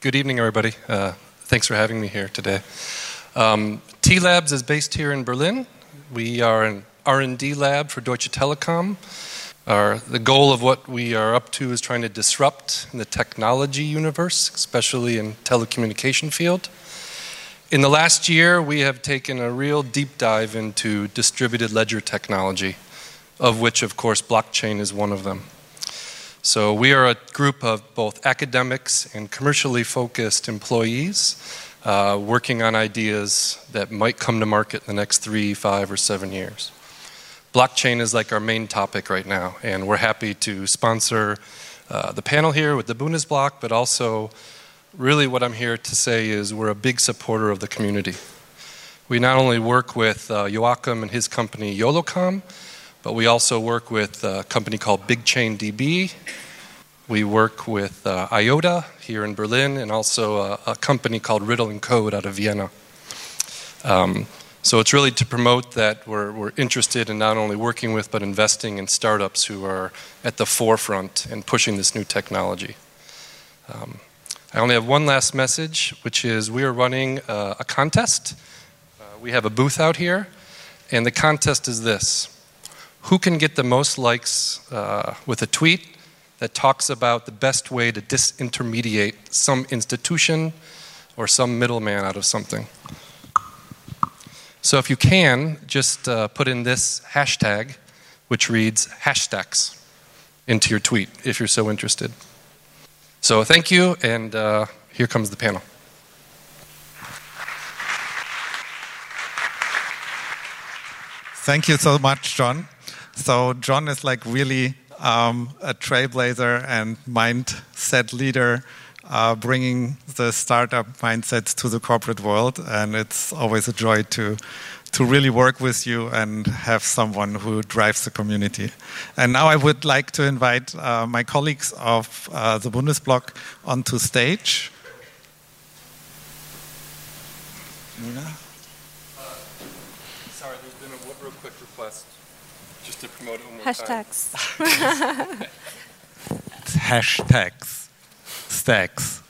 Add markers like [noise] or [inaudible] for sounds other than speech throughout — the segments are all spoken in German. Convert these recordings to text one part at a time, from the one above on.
Good evening, everybody. Uh, thanks for having me here today. Um, T Labs is based here in Berlin. We are an R&D lab for Deutsche Telekom. Our, the goal of what we are up to is trying to disrupt in the technology universe, especially in telecommunication field. In the last year, we have taken a real deep dive into distributed ledger technology, of which, of course, blockchain is one of them. So, we are a group of both academics and commercially focused employees uh, working on ideas that might come to market in the next three, five, or seven years. Blockchain is like our main topic right now, and we're happy to sponsor uh, the panel here with the Bundesblock, but also really what I'm here to say is we're a big supporter of the community. We not only work with uh, Joachim and his company Yolocom, but we also work with a company called Big Chain DB. We work with uh, IOTA here in Berlin and also a, a, company called Riddle and Code out of Vienna. Um, so it's really to promote that we're, we're, interested in not only working with but investing in startups who are at the forefront and pushing this new technology. Um, I only have one last message, which is we are running uh, a contest. Uh, we have a booth out here, and the contest is this Who can get the most likes uh, with a tweet that talks about the best way to disintermediate some institution or some middleman out of something? So if you can, just uh, put in this hashtag, which reads hashtags, into your tweet if you're so interested. So thank you, and uh, here comes the panel. Thank you so much, John. So John is like really um, a trailblazer and mindset leader, uh, bringing the startup mindsets to the corporate world, and it's always a joy to to really work with you and have someone who drives the community. And now I would like to invite uh, my colleagues of uh, the Bundesblock onto stage. Nina? Just to promote it one more Hashtags. [laughs] Hashtags. Stacks.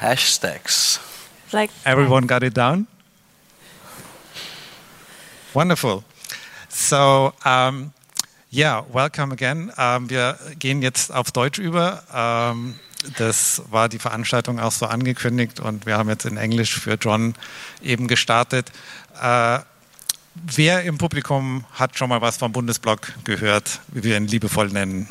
Hashtags. Like everyone got it down? Wonderful. So, um, yeah, welcome again. Um, wir gehen jetzt auf Deutsch über. Um, das war die Veranstaltung auch so angekündigt und wir haben jetzt in Englisch für John eben gestartet. Uh, wer im Publikum hat schon mal was vom Bundesblock gehört, wie wir ihn liebevoll nennen?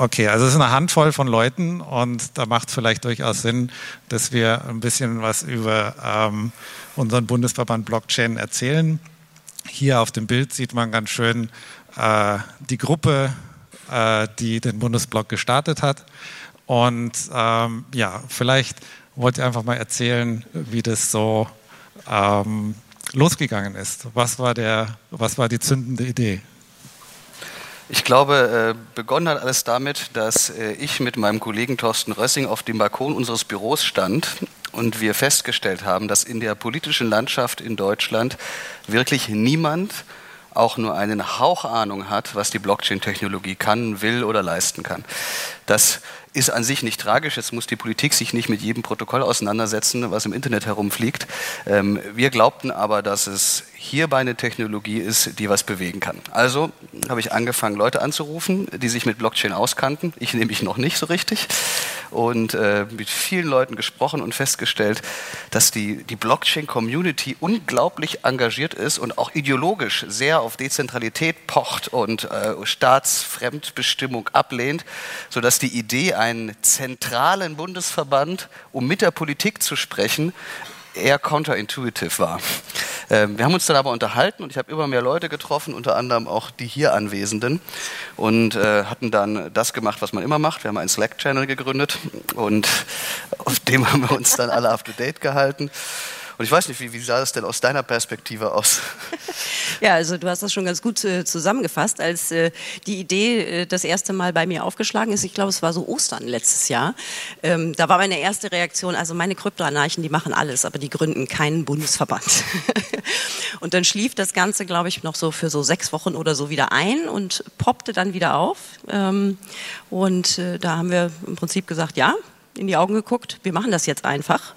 Okay, also es ist eine Handvoll von Leuten und da macht es vielleicht durchaus Sinn, dass wir ein bisschen was über ähm, unseren Bundesverband Blockchain erzählen. Hier auf dem Bild sieht man ganz schön äh, die Gruppe, äh, die den Bundesblock gestartet hat. Und ähm, ja, vielleicht wollt ihr einfach mal erzählen, wie das so ähm, losgegangen ist. Was war, der, was war die zündende Idee? Ich glaube, äh, begonnen hat alles damit, dass äh, ich mit meinem Kollegen Thorsten Rössing auf dem Balkon unseres Büros stand und wir festgestellt haben, dass in der politischen Landschaft in Deutschland wirklich niemand auch nur einen Hauch Ahnung hat, was die Blockchain-Technologie kann, will oder leisten kann. Das ist an sich nicht tragisch. Jetzt muss die Politik sich nicht mit jedem Protokoll auseinandersetzen, was im Internet herumfliegt. Ähm, wir glaubten aber, dass es hierbei eine Technologie ist, die was bewegen kann. Also habe ich angefangen, Leute anzurufen, die sich mit Blockchain auskannten. Ich nämlich noch nicht so richtig. Und äh, mit vielen Leuten gesprochen und festgestellt, dass die, die Blockchain-Community unglaublich engagiert ist und auch ideologisch sehr auf Dezentralität pocht und äh, Staatsfremdbestimmung ablehnt, sodass die Idee, einen zentralen Bundesverband, um mit der Politik zu sprechen, eher counterintuitive war. Ähm, wir haben uns dann aber unterhalten und ich habe immer mehr Leute getroffen, unter anderem auch die hier Anwesenden und äh, hatten dann das gemacht, was man immer macht. Wir haben einen Slack-Channel gegründet und auf dem haben wir uns dann alle up-to-date gehalten. Und ich weiß nicht, wie, wie sah das denn aus deiner Perspektive aus? [laughs] Ja, also du hast das schon ganz gut äh, zusammengefasst, als äh, die Idee äh, das erste Mal bei mir aufgeschlagen ist. Ich glaube, es war so Ostern letztes Jahr. Ähm, da war meine erste Reaktion, also meine Kryptoanarchen, die machen alles, aber die gründen keinen Bundesverband. [laughs] und dann schlief das Ganze, glaube ich, noch so für so sechs Wochen oder so wieder ein und poppte dann wieder auf. Ähm, und äh, da haben wir im Prinzip gesagt, ja, in die Augen geguckt, wir machen das jetzt einfach.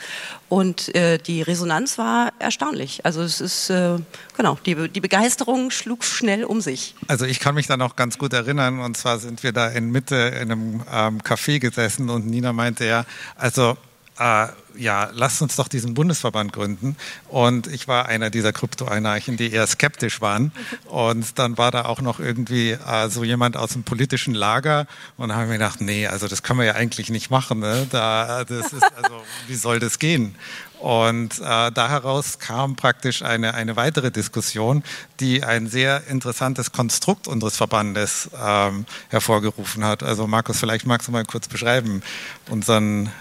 Und äh, die Resonanz war erstaunlich. Also es ist, äh, genau, die, die Begeisterung schlug schnell um sich. Also ich kann mich da noch ganz gut erinnern. Und zwar sind wir da in Mitte in einem ähm, Café gesessen und Nina meinte ja, also äh, ja, lasst uns doch diesen Bundesverband gründen. Und ich war einer dieser Kryptoanarchen, die eher skeptisch waren. Und dann war da auch noch irgendwie äh, so jemand aus dem politischen Lager und haben wir gedacht, nee, also das können wir ja eigentlich nicht machen. Ne? Da, das ist, also, [laughs] wie soll das gehen? Und äh, da heraus kam praktisch eine, eine weitere Diskussion, die ein sehr interessantes Konstrukt unseres Verbandes ähm, hervorgerufen hat. Also Markus, vielleicht magst du mal kurz beschreiben, unseren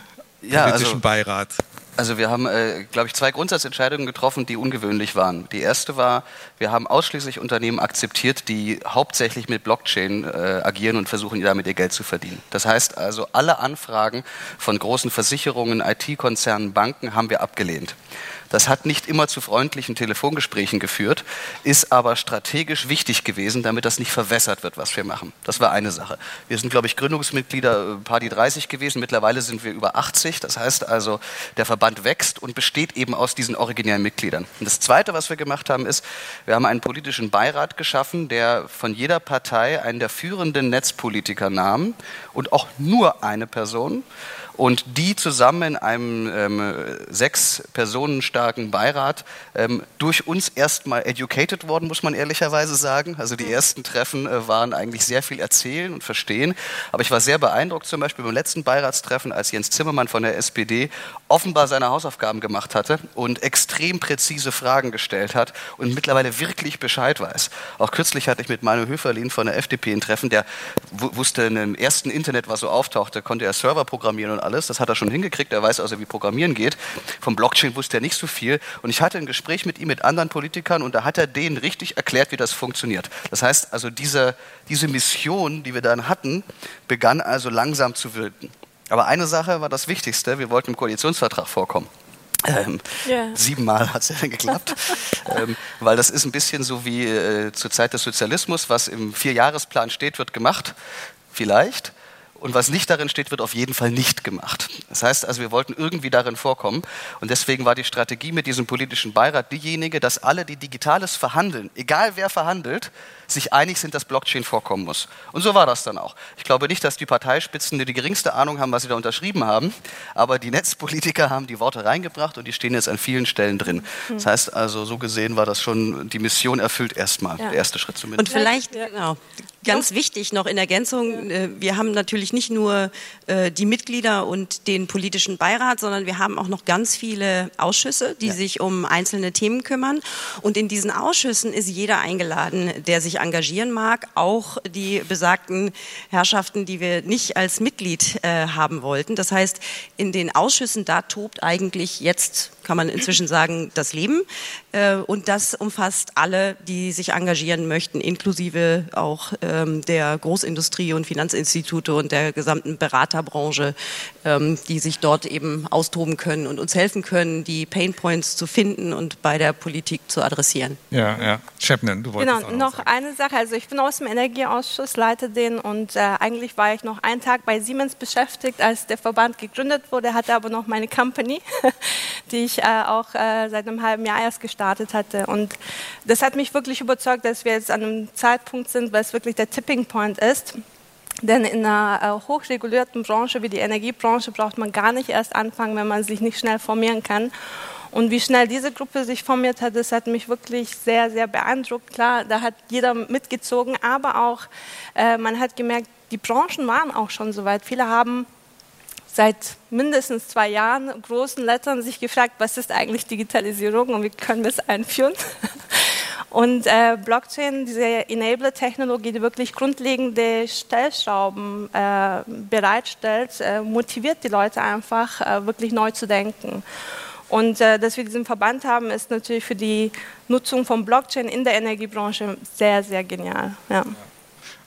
ja, politischen also, Beirat? Also wir haben, äh, glaube ich, zwei Grundsatzentscheidungen getroffen, die ungewöhnlich waren. Die erste war, wir haben ausschließlich Unternehmen akzeptiert, die hauptsächlich mit Blockchain äh, agieren und versuchen, damit ihr Geld zu verdienen. Das heißt also, alle Anfragen von großen Versicherungen, IT-Konzernen, Banken haben wir abgelehnt. Das hat nicht immer zu freundlichen Telefongesprächen geführt, ist aber strategisch wichtig gewesen, damit das nicht verwässert wird, was wir machen. Das war eine Sache. Wir sind, glaube ich, Gründungsmitglieder, paar die 30 gewesen. Mittlerweile sind wir über 80. Das heißt also, der Verband wächst und besteht eben aus diesen originären Mitgliedern. Und das Zweite, was wir gemacht haben, ist, wir haben einen politischen Beirat geschaffen, der von jeder Partei einen der führenden Netzpolitiker nahm und auch nur eine Person und die zusammen in einem ähm, sechs Personen starken Beirat ähm, durch uns erstmal educated worden, muss man ehrlicherweise sagen. Also die ersten Treffen äh, waren eigentlich sehr viel erzählen und verstehen. Aber ich war sehr beeindruckt zum Beispiel beim letzten Beiratstreffen, als Jens Zimmermann von der SPD offenbar seine Hausaufgaben gemacht hatte und extrem präzise Fragen gestellt hat und mittlerweile wirklich Bescheid weiß. Auch kürzlich hatte ich mit Manuel Höferlin von der FDP ein Treffen, der wusste im ersten Internet, was so auftauchte, konnte er Server programmieren und alles alles. Das hat er schon hingekriegt. Er weiß also, wie Programmieren geht. Vom Blockchain wusste er nicht so viel. Und ich hatte ein Gespräch mit ihm, mit anderen Politikern, und da hat er denen richtig erklärt, wie das funktioniert. Das heißt also, diese, diese Mission, die wir dann hatten, begann also langsam zu wirken. Aber eine Sache war das Wichtigste. Wir wollten im Koalitionsvertrag vorkommen. Ähm, yeah. Siebenmal hat es ja geklappt, [laughs] ähm, weil das ist ein bisschen so wie äh, zur Zeit des Sozialismus, was im Vierjahresplan steht, wird gemacht, vielleicht. Und was nicht darin steht, wird auf jeden Fall nicht gemacht. Das heißt also, wir wollten irgendwie darin vorkommen. Und deswegen war die Strategie mit diesem politischen Beirat diejenige, dass alle, die Digitales verhandeln, egal wer verhandelt, sich einig sind, dass Blockchain vorkommen muss. Und so war das dann auch. Ich glaube nicht, dass die Parteispitzen die, die geringste Ahnung haben, was sie da unterschrieben haben, aber die Netzpolitiker haben die Worte reingebracht und die stehen jetzt an vielen Stellen drin. Das heißt also, so gesehen war das schon die Mission erfüllt erstmal, ja. der erste Schritt zumindest. Und vielleicht, genau, ganz wichtig noch in Ergänzung, äh, wir haben natürlich nicht nur äh, die Mitglieder und den politischen Beirat, sondern wir haben auch noch ganz viele Ausschüsse, die ja. sich um einzelne Themen kümmern. Und in diesen Ausschüssen ist jeder eingeladen, der sich engagieren mag, auch die besagten Herrschaften, die wir nicht als Mitglied äh, haben wollten. Das heißt, in den Ausschüssen, da tobt eigentlich jetzt, kann man inzwischen sagen, das Leben. Äh, und das umfasst alle, die sich engagieren möchten, inklusive auch ähm, der Großindustrie und Finanzinstitute und der gesamten Beraterbranche, ähm, die sich dort eben austoben können und uns helfen können, die Painpoints zu finden und bei der Politik zu adressieren. Ja, ja. Chapman, du wolltest Genau, noch, noch eine Sache. Also ich bin aus dem Energieausschuss, leite den und äh, eigentlich war ich noch einen Tag bei Siemens beschäftigt, als der Verband gegründet wurde, hatte aber noch meine Company, [laughs] die ich äh, auch äh, seit einem halben Jahr erst gestartet hatte. Und das hat mich wirklich überzeugt, dass wir jetzt an einem Zeitpunkt sind, weil es wirklich der Tipping Point ist. Denn in einer äh, hochregulierten Branche wie die Energiebranche braucht man gar nicht erst anfangen, wenn man sich nicht schnell formieren kann. Und wie schnell diese Gruppe sich formiert hat, das hat mich wirklich sehr, sehr beeindruckt. Klar, da hat jeder mitgezogen, aber auch äh, man hat gemerkt, die Branchen waren auch schon so weit. Viele haben seit mindestens zwei Jahren großen Lettern sich gefragt, was ist eigentlich Digitalisierung und wie können wir es einführen. [laughs] Und äh, Blockchain, diese Enabler-Technologie, die wirklich grundlegende Stellschrauben äh, bereitstellt, äh, motiviert die Leute einfach, äh, wirklich neu zu denken. Und äh, dass wir diesen Verband haben, ist natürlich für die Nutzung von Blockchain in der Energiebranche sehr, sehr genial. Ja.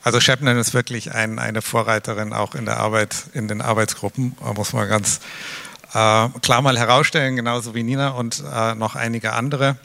Also Shepnan ist wirklich ein, eine Vorreiterin auch in der Arbeit, in den Arbeitsgruppen, muss man ganz äh, klar mal herausstellen, genauso wie Nina und äh, noch einige andere.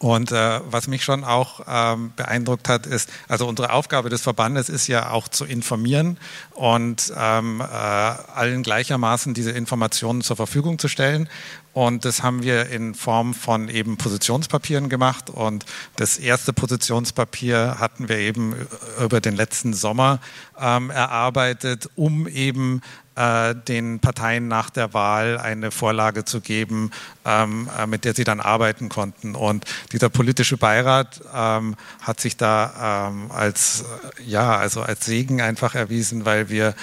Und äh, was mich schon auch ähm, beeindruckt hat, ist, also unsere Aufgabe des Verbandes ist ja auch zu informieren und ähm, äh, allen gleichermaßen diese Informationen zur Verfügung zu stellen. Und das haben wir in Form von eben Positionspapieren gemacht. Und das erste Positionspapier hatten wir eben über den letzten Sommer ähm, erarbeitet, um eben äh, den Parteien nach der Wahl eine Vorlage zu geben, ähm, äh, mit der sie dann arbeiten konnten. Und dieser politische Beirat ähm, hat sich da ähm, als, ja, also als Segen einfach erwiesen, weil wir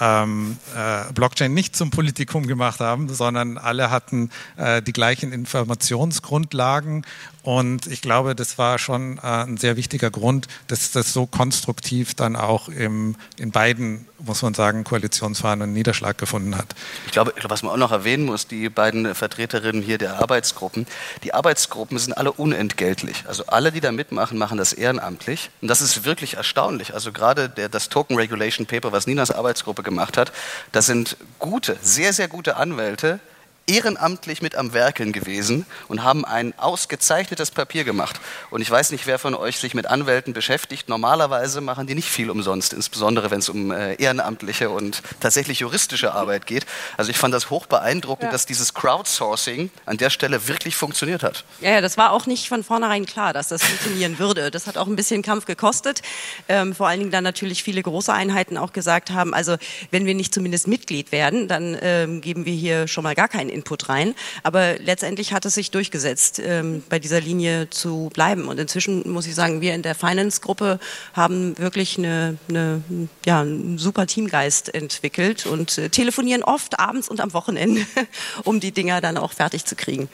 ähm, äh, Blockchain nicht zum Politikum gemacht haben, sondern alle hatten äh, die gleichen Informationsgrundlagen. Und ich glaube, das war schon äh, ein sehr wichtiger Grund, dass das so konstruktiv dann auch im, in beiden, muss man sagen, Koalitionsverhandlungen Niederschlag gefunden hat. Ich glaube, was man auch noch erwähnen muss, die beiden Vertreterinnen hier der Arbeitsgruppen, die Arbeitsgruppen sind alle unentgeltlich. Also alle, die da mitmachen, machen das ehrenamtlich. Und das ist wirklich erstaunlich. Also gerade der, das Token Regulation Paper, was Ninas Arbeitsgruppe gemacht hat, das sind gute, sehr, sehr gute Anwälte, ehrenamtlich mit am Werkeln gewesen und haben ein ausgezeichnetes Papier gemacht. Und ich weiß nicht, wer von euch sich mit Anwälten beschäftigt. Normalerweise machen die nicht viel umsonst, insbesondere wenn es um äh, ehrenamtliche und tatsächlich juristische Arbeit geht. Also ich fand das hoch beeindruckend, ja. dass dieses Crowdsourcing an der Stelle wirklich funktioniert hat. Ja, ja, das war auch nicht von vornherein klar, dass das funktionieren würde. Das hat auch ein bisschen Kampf gekostet. Ähm, vor allen Dingen dann natürlich viele große Einheiten auch gesagt haben, also wenn wir nicht zumindest Mitglied werden, dann ähm, geben wir hier schon mal gar keinen Input rein. Aber letztendlich hat es sich durchgesetzt, ähm, bei dieser Linie zu bleiben. Und inzwischen muss ich sagen, wir in der Finance-Gruppe haben wirklich eine, eine, ja, einen super Teamgeist entwickelt und äh, telefonieren oft abends und am Wochenende, [laughs] um die Dinger dann auch fertig zu kriegen.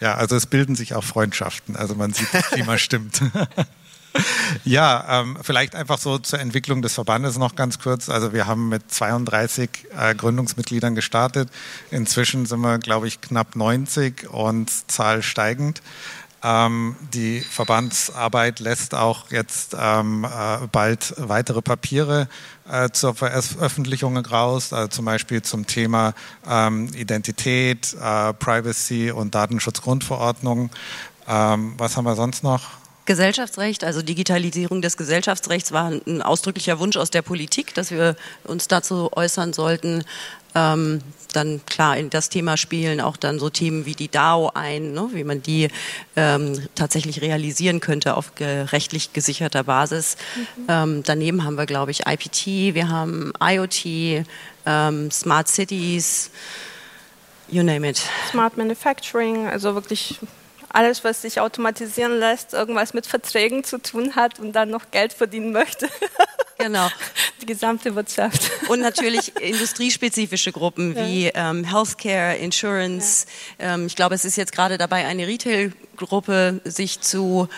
Ja, also es bilden sich auch Freundschaften. Also man sieht, wie man stimmt. [laughs] Ja, ähm, vielleicht einfach so zur Entwicklung des Verbandes noch ganz kurz. Also wir haben mit 32 äh, Gründungsmitgliedern gestartet. Inzwischen sind wir, glaube ich, knapp 90 und Zahl steigend. Ähm, die Verbandsarbeit lässt auch jetzt ähm, äh, bald weitere Papiere äh, zur Veröffentlichung raus, also zum Beispiel zum Thema ähm, Identität, äh, Privacy und Datenschutzgrundverordnung. Ähm, was haben wir sonst noch? Gesellschaftsrecht, also Digitalisierung des Gesellschaftsrechts war ein ausdrücklicher Wunsch aus der Politik, dass wir uns dazu äußern sollten. Ähm, dann klar in das Thema spielen auch dann so Themen wie die DAO ein, ne, wie man die ähm, tatsächlich realisieren könnte auf rechtlich gesicherter Basis. Mhm. Ähm, daneben haben wir, glaube ich, IPT, wir haben IoT, ähm, Smart Cities, you name it. Smart Manufacturing, also wirklich alles, was sich automatisieren lässt, irgendwas mit Verträgen zu tun hat und dann noch Geld verdienen möchte. [laughs] Genau. Die gesamte Wirtschaft. Und natürlich industriespezifische Gruppen ja. wie ähm, Healthcare, Insurance. Ja. Ähm, ich glaube, es ist jetzt gerade dabei, eine Retail-Gruppe sich zu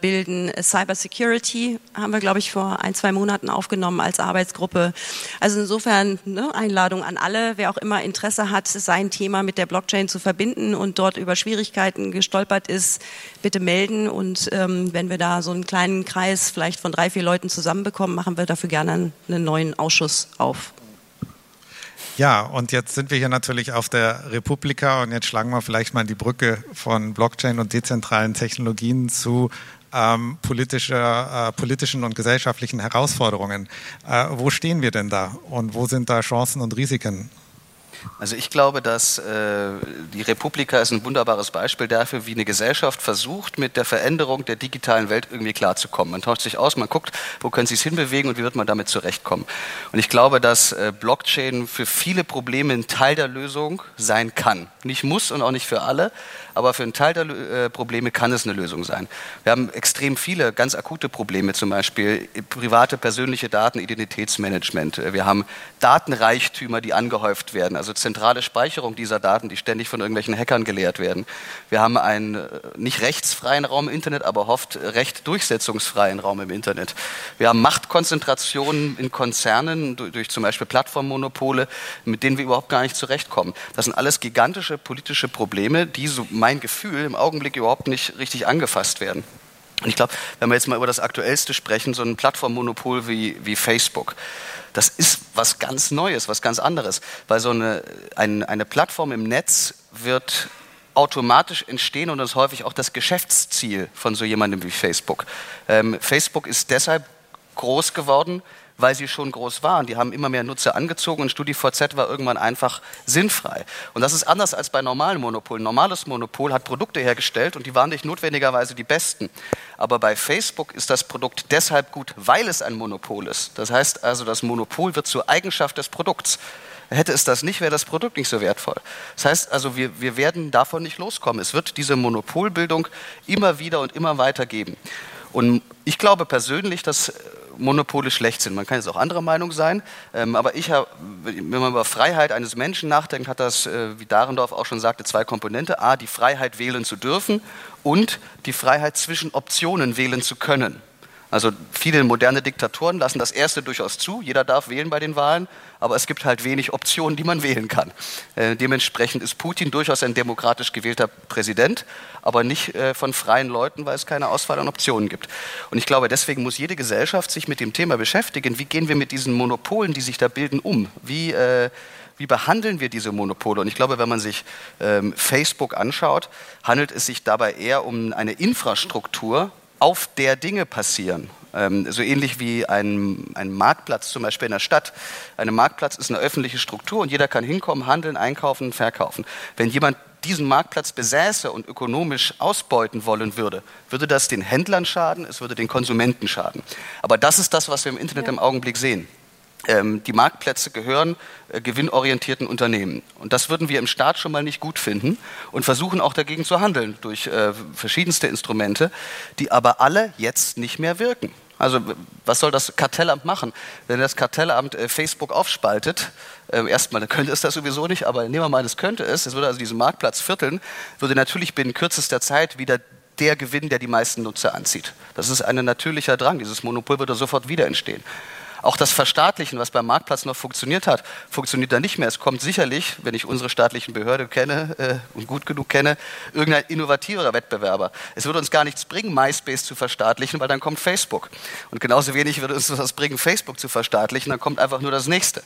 bilden. Cyber Security haben wir, glaube ich, vor ein, zwei Monaten aufgenommen als Arbeitsgruppe. Also insofern ne, Einladung an alle, wer auch immer Interesse hat, sein Thema mit der Blockchain zu verbinden und dort über Schwierigkeiten gestolpert ist, bitte melden. Und ähm, wenn wir da so einen kleinen Kreis vielleicht von drei, vier Leuten zusammenbekommen, machen wir dafür gerne einen neuen Ausschuss auf. Ja, und jetzt sind wir hier natürlich auf der Republika und jetzt schlagen wir vielleicht mal die Brücke von Blockchain und dezentralen Technologien zu ähm, politischer, äh, politischen und gesellschaftlichen Herausforderungen. Äh, wo stehen wir denn da und wo sind da Chancen und Risiken? Also ich glaube, dass äh, die Republika ist ein wunderbares Beispiel dafür, wie eine Gesellschaft versucht, mit der Veränderung der digitalen Welt irgendwie klarzukommen. Man tauscht sich aus, man guckt, wo können sie es hinbewegen und wie wird man damit zurechtkommen. Und ich glaube, dass äh, Blockchain für viele Probleme ein Teil der Lösung sein kann. Nicht muss und auch nicht für alle, aber für einen Teil der äh, Probleme kann es eine Lösung sein. Wir haben extrem viele ganz akute Probleme, zum Beispiel private persönliche Daten, Identitätsmanagement. Wir haben Datenreichtümer, die angehäuft werden. also zentrale Speicherung dieser Daten, die ständig von irgendwelchen Hackern geleert werden. Wir haben einen äh, nicht rechtsfreien Raum im Internet, aber oft recht durchsetzungsfreien Raum im Internet. Wir haben Machtkonzentrationen in Konzernen durch, durch zum Beispiel Plattformmonopole, mit denen wir überhaupt gar nicht zurechtkommen. Das sind alles gigantische politische Probleme, die, so mein Gefühl, im Augenblick überhaupt nicht richtig angefasst werden. Und ich glaube, wenn wir jetzt mal über das Aktuellste sprechen, so ein Plattformmonopol wie, wie Facebook, das ist was ganz Neues, was ganz anderes, weil so eine, ein, eine Plattform im Netz wird automatisch entstehen und das ist häufig auch das Geschäftsziel von so jemandem wie Facebook. Ähm, Facebook ist deshalb groß geworden, weil sie schon groß waren. Die haben immer mehr Nutzer angezogen und StudiVZ war irgendwann einfach sinnfrei. Und das ist anders als bei normalen Monopolen. Normales Monopol hat Produkte hergestellt und die waren nicht notwendigerweise die besten. Aber bei Facebook ist das Produkt deshalb gut, weil es ein Monopol ist. Das heißt also, das Monopol wird zur Eigenschaft des Produkts. Hätte es das nicht, wäre das Produkt nicht so wertvoll. Das heißt also, wir, wir werden davon nicht loskommen. Es wird diese Monopolbildung immer wieder und immer weiter geben. Und ich glaube persönlich, dass Monopole schlecht sind. Man kann jetzt auch anderer Meinung sein, ähm, aber ich habe, wenn man über Freiheit eines Menschen nachdenkt, hat das, äh, wie Dahrendorf auch schon sagte, zwei Komponente. A, die Freiheit wählen zu dürfen und die Freiheit zwischen Optionen wählen zu können. Also viele moderne Diktatoren lassen das erste durchaus zu. Jeder darf wählen bei den Wahlen, aber es gibt halt wenig Optionen, die man wählen kann. Äh, dementsprechend ist Putin durchaus ein demokratisch gewählter Präsident, aber nicht äh, von freien Leuten, weil es keine Auswahl an Optionen gibt. Und ich glaube, deswegen muss jede Gesellschaft sich mit dem Thema beschäftigen, wie gehen wir mit diesen Monopolen, die sich da bilden, um? Wie, äh, wie behandeln wir diese Monopole? Und ich glaube, wenn man sich ähm, Facebook anschaut, handelt es sich dabei eher um eine Infrastruktur, auf der Dinge passieren. Ähm, so ähnlich wie ein, ein Marktplatz zum Beispiel in der Stadt. Ein Marktplatz ist eine öffentliche Struktur und jeder kann hinkommen, handeln, einkaufen, verkaufen. Wenn jemand diesen Marktplatz besäße und ökonomisch ausbeuten wollen würde, würde das den Händlern schaden, es würde den Konsumenten schaden. Aber das ist das, was wir im Internet ja. im Augenblick sehen. Ähm, die Marktplätze gehören äh, gewinnorientierten Unternehmen. Und das würden wir im Staat schon mal nicht gut finden und versuchen auch dagegen zu handeln durch äh, verschiedenste Instrumente, die aber alle jetzt nicht mehr wirken. Also was soll das Kartellamt machen? Wenn das Kartellamt äh, Facebook aufspaltet, äh, erstmal könnte es das sowieso nicht, aber nehmen wir mal, es könnte es, es würde also diesen Marktplatz vierteln, würde natürlich binnen kürzester Zeit wieder der gewinnen, der die meisten Nutzer anzieht. Das ist ein natürlicher Drang. Dieses Monopol würde sofort wieder entstehen. Auch das Verstaatlichen, was beim Marktplatz noch funktioniert hat, funktioniert da nicht mehr. Es kommt sicherlich, wenn ich unsere staatlichen Behörde kenne äh, und gut genug kenne, irgendein innovativerer Wettbewerber. Es würde uns gar nichts bringen, MySpace zu verstaatlichen, weil dann kommt Facebook. Und genauso wenig würde uns das bringen, Facebook zu verstaatlichen, dann kommt einfach nur das nächste.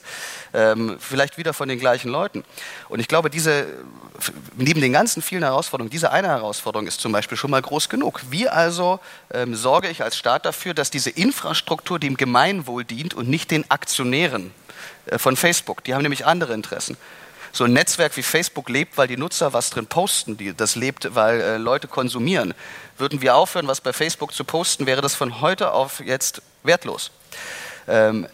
Ähm, vielleicht wieder von den gleichen Leuten. Und ich glaube, diese, neben den ganzen vielen Herausforderungen, diese eine Herausforderung ist zum Beispiel schon mal groß genug. Wie also ähm, sorge ich als Staat dafür, dass diese Infrastruktur dem Gemeinwohl dient, dient und nicht den Aktionären äh, von Facebook. Die haben nämlich andere Interessen. So ein Netzwerk wie Facebook lebt, weil die Nutzer was drin posten, die, das lebt, weil äh, Leute konsumieren. Würden wir aufhören, was bei Facebook zu posten, wäre das von heute auf jetzt wertlos. Ähm,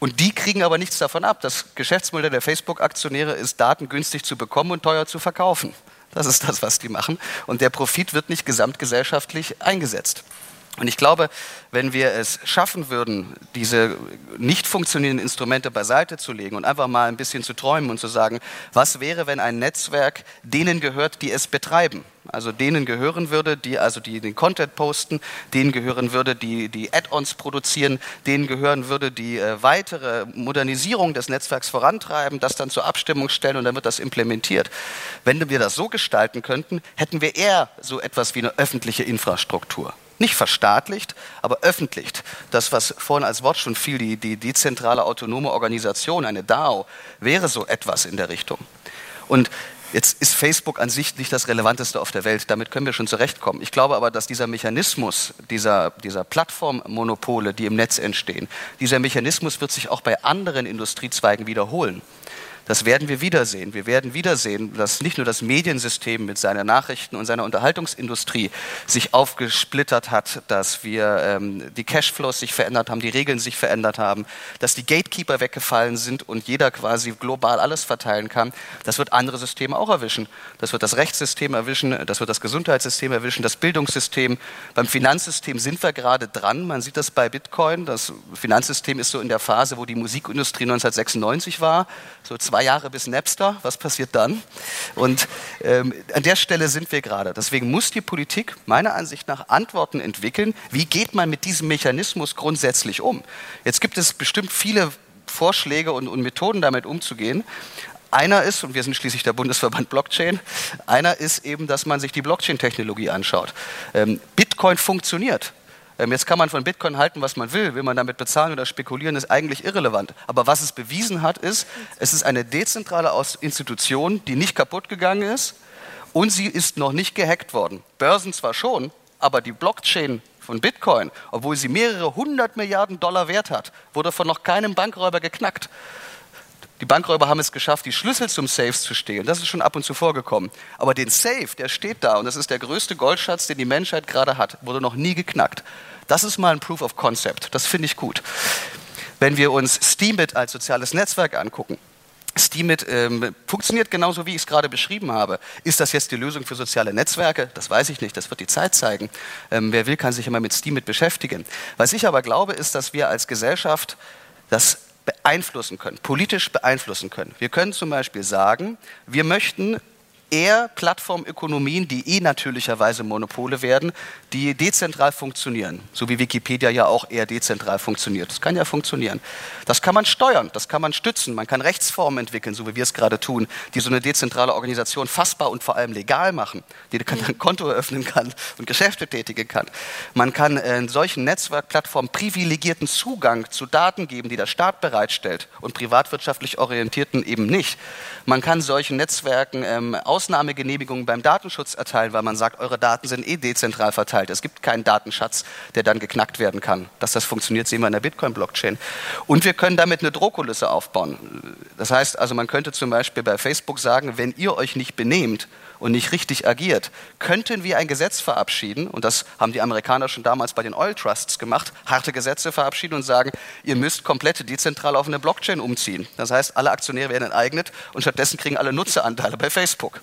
und die kriegen aber nichts davon ab. Das Geschäftsmodell der Facebook-Aktionäre ist, Daten günstig zu bekommen und teuer zu verkaufen. Das ist das, was die machen. Und der Profit wird nicht gesamtgesellschaftlich eingesetzt. Und ich glaube, wenn wir es schaffen würden, diese nicht funktionierenden Instrumente beiseite zu legen und einfach mal ein bisschen zu träumen und zu sagen, was wäre, wenn ein Netzwerk denen gehört, die es betreiben? Also denen gehören würde, die also die den Content posten, denen gehören würde, die die Add-ons produzieren, denen gehören würde, die äh, weitere Modernisierung des Netzwerks vorantreiben, das dann zur Abstimmung stellen und dann wird das implementiert. Wenn wir das so gestalten könnten, hätten wir eher so etwas wie eine öffentliche Infrastruktur nicht verstaatlicht, aber öffentlicht. Das, was vorhin als Wort schon fiel, die, die dezentrale autonome Organisation, eine DAO, wäre so etwas in der Richtung. Und Jetzt ist Facebook an sich nicht das Relevanteste auf der Welt, damit können wir schon zurechtkommen. Ich glaube aber, dass dieser Mechanismus, dieser, dieser Plattformmonopole, die im Netz entstehen, dieser Mechanismus wird sich auch bei anderen Industriezweigen wiederholen. Das werden wir wiedersehen. Wir werden wiedersehen, dass nicht nur das Mediensystem mit seiner Nachrichten- und seiner Unterhaltungsindustrie sich aufgesplittert hat, dass wir ähm, die Cashflows sich verändert haben, die Regeln sich verändert haben, dass die Gatekeeper weggefallen sind und jeder quasi global alles verteilen kann. Das wird andere Systeme auch erwischen. Das wird das Rechtssystem erwischen, das wird das Gesundheitssystem erwischen, das Bildungssystem. Beim Finanzsystem sind wir gerade dran. Man sieht das bei Bitcoin. Das Finanzsystem ist so in der Phase, wo die Musikindustrie 1996 war, so zwei zwei Jahre bis Napster, was passiert dann? Und ähm, an der Stelle sind wir gerade. Deswegen muss die Politik meiner Ansicht nach Antworten entwickeln. Wie geht man mit diesem Mechanismus grundsätzlich um? Jetzt gibt es bestimmt viele Vorschläge und, und Methoden, damit umzugehen. Einer ist, und wir sind schließlich der Bundesverband Blockchain, einer ist eben, dass man sich die Blockchain-Technologie anschaut. Ähm, Bitcoin funktioniert. Ähm, jetzt kann man von Bitcoin halten, was man will. Will man damit bezahlen oder spekulieren, ist eigentlich irrelevant. Aber was es bewiesen hat, ist, es ist eine dezentrale Institution, die nicht kaputt gegangen ist und sie ist noch nicht gehackt worden. Börsen zwar schon, aber die Blockchain von Bitcoin, obwohl sie mehrere hundert Milliarden Dollar wert hat, wurde von noch keinem Bankräuber geknackt. Die Bankräuber haben es geschafft, die Schlüssel zum Safe zu stehlen. Das ist schon ab und zu vorgekommen. Aber den Safe, der steht da und das ist der größte Goldschatz, den die Menschheit gerade hat, wurde noch nie geknackt. Das ist mal ein Proof of Concept. Das finde ich gut. Wenn wir uns Steemit als soziales Netzwerk angucken, Steemit ähm, funktioniert genauso, wie ich es gerade beschrieben habe. Ist das jetzt die Lösung für soziale Netzwerke? Das weiß ich nicht, das wird die Zeit zeigen. Ähm, wer will, kann sich immer mit Steemit beschäftigen. Was ich aber glaube, ist, dass wir als Gesellschaft das beeinflussen können, politisch beeinflussen können. Wir können zum Beispiel sagen, wir möchten eher Plattformökonomien, die eh natürlicherweise Monopole werden, die dezentral funktionieren, so wie Wikipedia ja auch eher dezentral funktioniert. Das kann ja funktionieren. Das kann man steuern, das kann man stützen, man kann Rechtsformen entwickeln, so wie wir es gerade tun, die so eine dezentrale Organisation fassbar und vor allem legal machen, die ein Konto eröffnen kann und Geschäfte tätigen kann. Man kann in solchen Netzwerkplattformen privilegierten Zugang zu Daten geben, die der Staat bereitstellt und privatwirtschaftlich orientierten eben nicht. Man kann solchen Netzwerken ähm, Ausnahmegenehmigungen beim Datenschutz erteilen, weil man sagt, eure Daten sind eh dezentral verteilt. Es gibt keinen Datenschatz, der dann geknackt werden kann. Dass das funktioniert, sehen wir in der Bitcoin-Blockchain. Und wir können damit eine Drohkulisse aufbauen. Das heißt also, man könnte zum Beispiel bei Facebook sagen, wenn ihr euch nicht benehmt, und nicht richtig agiert, könnten wir ein Gesetz verabschieden, und das haben die Amerikaner schon damals bei den Oil Trusts gemacht, harte Gesetze verabschieden und sagen, ihr müsst komplett dezentral auf eine Blockchain umziehen. Das heißt, alle Aktionäre werden enteignet und stattdessen kriegen alle Nutzeranteile bei Facebook.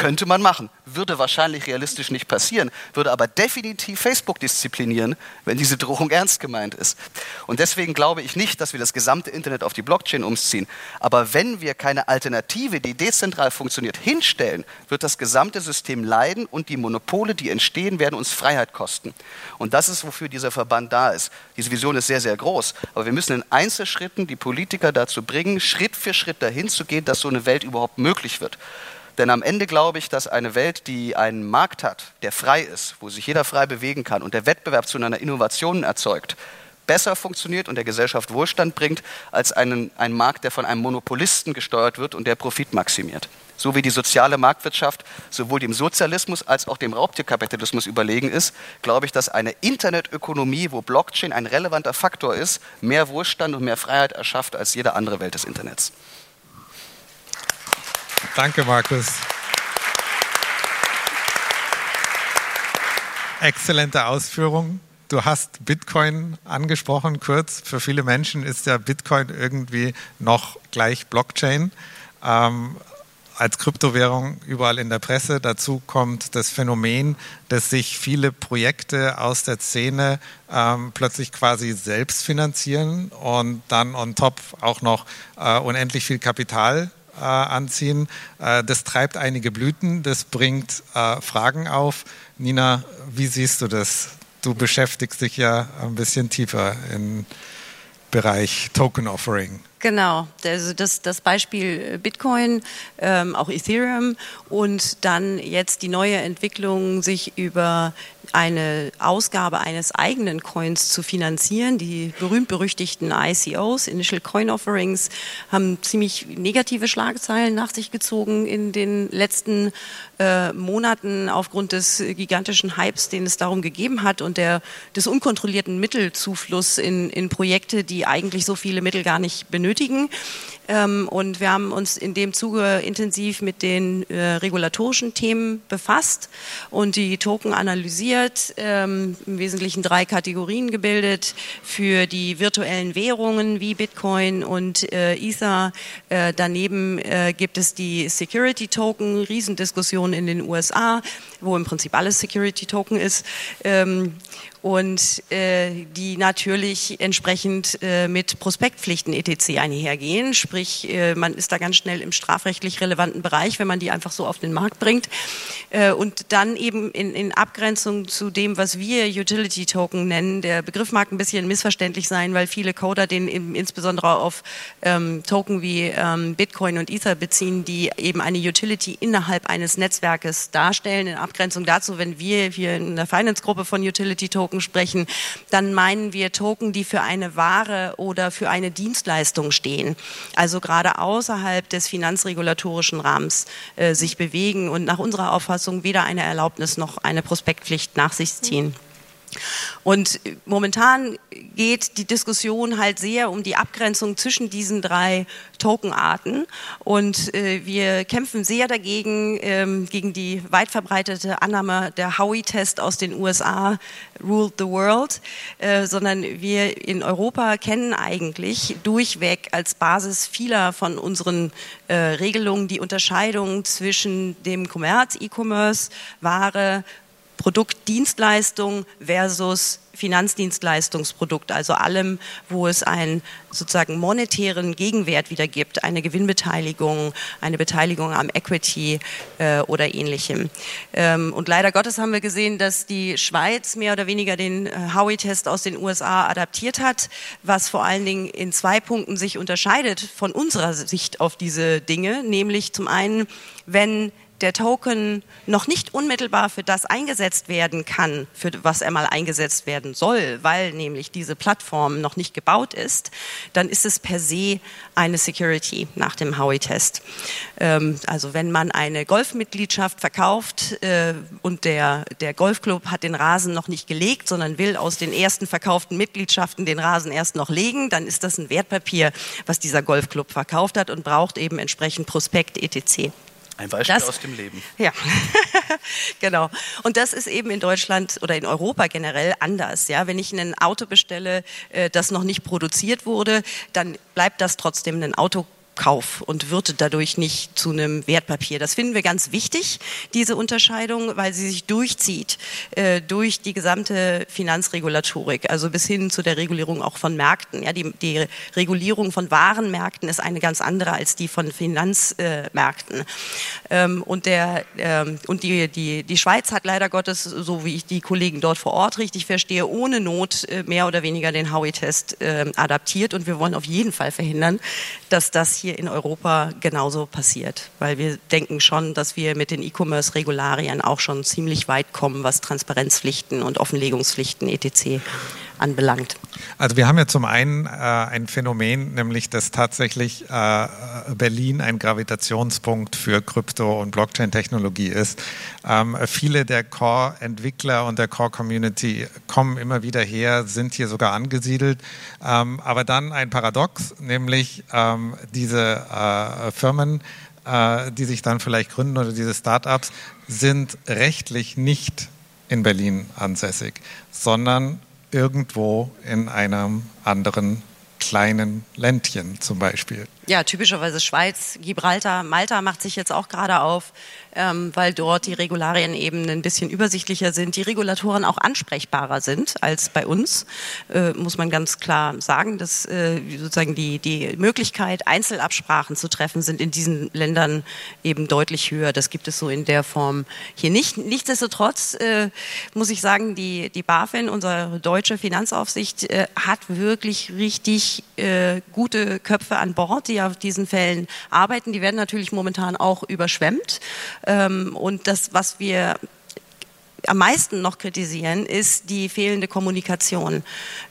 Könnte man machen, würde wahrscheinlich realistisch nicht passieren, würde aber definitiv Facebook disziplinieren, wenn diese Drohung ernst gemeint ist. Und deswegen glaube ich nicht, dass wir das gesamte Internet auf die Blockchain umziehen. Aber wenn wir keine Alternative, die dezentral funktioniert, hinstellen, wird das gesamte System leiden und die Monopole, die entstehen, werden uns Freiheit kosten. Und das ist, wofür dieser Verband da ist. Diese Vision ist sehr, sehr groß. Aber wir müssen in Einzelschritten die Politiker dazu bringen, Schritt für Schritt dahin zu gehen, dass so eine Welt überhaupt möglich wird. Denn am Ende glaube ich, dass eine Welt, die einen Markt hat, der frei ist, wo sich jeder frei bewegen kann und der Wettbewerb zu einer Innovation erzeugt, besser funktioniert und der Gesellschaft Wohlstand bringt, als einen, ein Markt, der von einem Monopolisten gesteuert wird und der Profit maximiert. So wie die soziale Marktwirtschaft sowohl dem Sozialismus als auch dem Raubtierkapitalismus überlegen ist, glaube ich, dass eine Internetökonomie, wo Blockchain ein relevanter Faktor ist, mehr Wohlstand und mehr Freiheit erschafft als jede andere Welt des Internets. Danke, Markus. Exzellente Ausführung. Du hast Bitcoin angesprochen, kurz. Für viele Menschen ist ja Bitcoin irgendwie noch gleich Blockchain. Ähm, als Kryptowährung überall in der Presse. Dazu kommt das Phänomen, dass sich viele Projekte aus der Szene ähm, plötzlich quasi selbst finanzieren und dann on top auch noch äh, unendlich viel Kapital äh, anziehen. Äh, das treibt einige Blüten, das bringt äh, Fragen auf. Nina, wie siehst du das? Du beschäftigst dich ja ein bisschen tiefer im Bereich Token Offering. Genau, also das, das Beispiel Bitcoin, ähm, auch Ethereum und dann jetzt die neue Entwicklung, sich über eine Ausgabe eines eigenen Coins zu finanzieren. Die berühmt-berüchtigten ICOs, Initial Coin Offerings, haben ziemlich negative Schlagzeilen nach sich gezogen in den letzten äh, Monaten aufgrund des gigantischen Hypes, den es darum gegeben hat und der, des unkontrollierten Mittelzufluss in, in Projekte, die eigentlich so viele Mittel gar nicht benötigen benötigen. Ähm, und wir haben uns in dem Zuge intensiv mit den äh, regulatorischen Themen befasst und die Token analysiert, ähm, im Wesentlichen drei Kategorien gebildet für die virtuellen Währungen wie Bitcoin und äh, Ether. Äh, daneben äh, gibt es die Security Token, Riesendiskussion in den USA, wo im Prinzip alles Security Token ist. Ähm, und äh, die natürlich entsprechend äh, mit Prospektpflichten etc. einhergehen. Sprich, äh, man ist da ganz schnell im strafrechtlich relevanten Bereich, wenn man die einfach so auf den Markt bringt. Äh, und dann eben in, in Abgrenzung zu dem, was wir Utility Token nennen. Der Begriff mag ein bisschen missverständlich sein, weil viele Coder den eben insbesondere auf ähm, Token wie ähm, Bitcoin und Ether beziehen, die eben eine Utility innerhalb eines Netzwerkes darstellen. In Abgrenzung dazu, wenn wir hier in der Finance-Gruppe von Utility Token sprechen, dann meinen wir Token, die für eine Ware oder für eine Dienstleistung stehen. Also gerade außerhalb des finanzregulatorischen Rahmens äh, sich bewegen und nach unserer Auffassung weder eine Erlaubnis noch eine Prospektpflicht nach sich ziehen. Und momentan geht die Diskussion halt sehr um die Abgrenzung zwischen diesen drei Tokenarten. Und äh, wir kämpfen sehr dagegen, ähm, gegen die weit verbreitete Annahme der Howey-Test aus den USA, ruled the world, äh, sondern wir in Europa kennen eigentlich durchweg als Basis vieler von unseren äh, Regelungen die Unterscheidung zwischen dem Kommerz, E-Commerce, Ware, Produkt Dienstleistung versus Finanzdienstleistungsprodukt, also allem, wo es einen sozusagen monetären Gegenwert wieder gibt, eine Gewinnbeteiligung, eine Beteiligung am Equity äh, oder ähnlichem. Ähm, und leider Gottes haben wir gesehen, dass die Schweiz mehr oder weniger den äh, Howey-Test aus den USA adaptiert hat, was vor allen Dingen in zwei Punkten sich unterscheidet von unserer Sicht auf diese Dinge, nämlich zum einen, wenn der Token noch nicht unmittelbar für das eingesetzt werden kann, für was er mal eingesetzt werden soll, weil nämlich diese Plattform noch nicht gebaut ist, dann ist es per se eine Security nach dem Howey-Test. Ähm, also wenn man eine Golfmitgliedschaft verkauft äh, und der, der Golfclub hat den Rasen noch nicht gelegt, sondern will aus den ersten verkauften Mitgliedschaften den Rasen erst noch legen, dann ist das ein Wertpapier, was dieser Golfclub verkauft hat und braucht eben entsprechend Prospekt etc. Ein Beispiel das, aus dem Leben. Ja, [laughs] genau. Und das ist eben in Deutschland oder in Europa generell anders. Ja, wenn ich ein Auto bestelle, äh, das noch nicht produziert wurde, dann bleibt das trotzdem ein Auto Kauf und wird dadurch nicht zu einem Wertpapier. Das finden wir ganz wichtig, diese Unterscheidung, weil sie sich durchzieht äh, durch die gesamte Finanzregulatorik, also bis hin zu der Regulierung auch von Märkten. Ja, die, die Regulierung von Warenmärkten ist eine ganz andere als die von Finanzmärkten. Ähm, und der, ähm, und die, die, die Schweiz hat leider Gottes, so wie ich die Kollegen dort vor Ort richtig verstehe, ohne Not äh, mehr oder weniger den Howey-Test äh, adaptiert. Und wir wollen auf jeden Fall verhindern, dass das hier hier in Europa genauso passiert, weil wir denken schon, dass wir mit den E-Commerce-Regularien auch schon ziemlich weit kommen, was Transparenzpflichten und Offenlegungspflichten etc. anbelangt. Also wir haben ja zum einen äh, ein Phänomen, nämlich dass tatsächlich äh, Berlin ein Gravitationspunkt für Krypto- und Blockchain-Technologie ist. Ähm, viele der Core-Entwickler und der Core-Community kommen immer wieder her, sind hier sogar angesiedelt. Ähm, aber dann ein Paradox, nämlich ähm, diese äh, Firmen, äh, die sich dann vielleicht gründen oder diese Startups, sind rechtlich nicht in Berlin ansässig, sondern irgendwo in einem anderen kleinen Ländchen zum Beispiel. Ja, typischerweise Schweiz, Gibraltar, Malta macht sich jetzt auch gerade auf, ähm, weil dort die Regularien eben ein bisschen übersichtlicher sind, die Regulatoren auch ansprechbarer sind als bei uns, äh, muss man ganz klar sagen, dass äh, sozusagen die, die Möglichkeit, Einzelabsprachen zu treffen, sind in diesen Ländern eben deutlich höher. Das gibt es so in der Form hier nicht. Nichtsdestotrotz äh, muss ich sagen, die, die BaFin, unsere deutsche Finanzaufsicht, äh, hat wirklich richtig äh, gute Köpfe an Bord, die auf diesen Fällen arbeiten. Die werden natürlich momentan auch überschwemmt. Ähm, und das, was wir am meisten noch kritisieren, ist die fehlende Kommunikation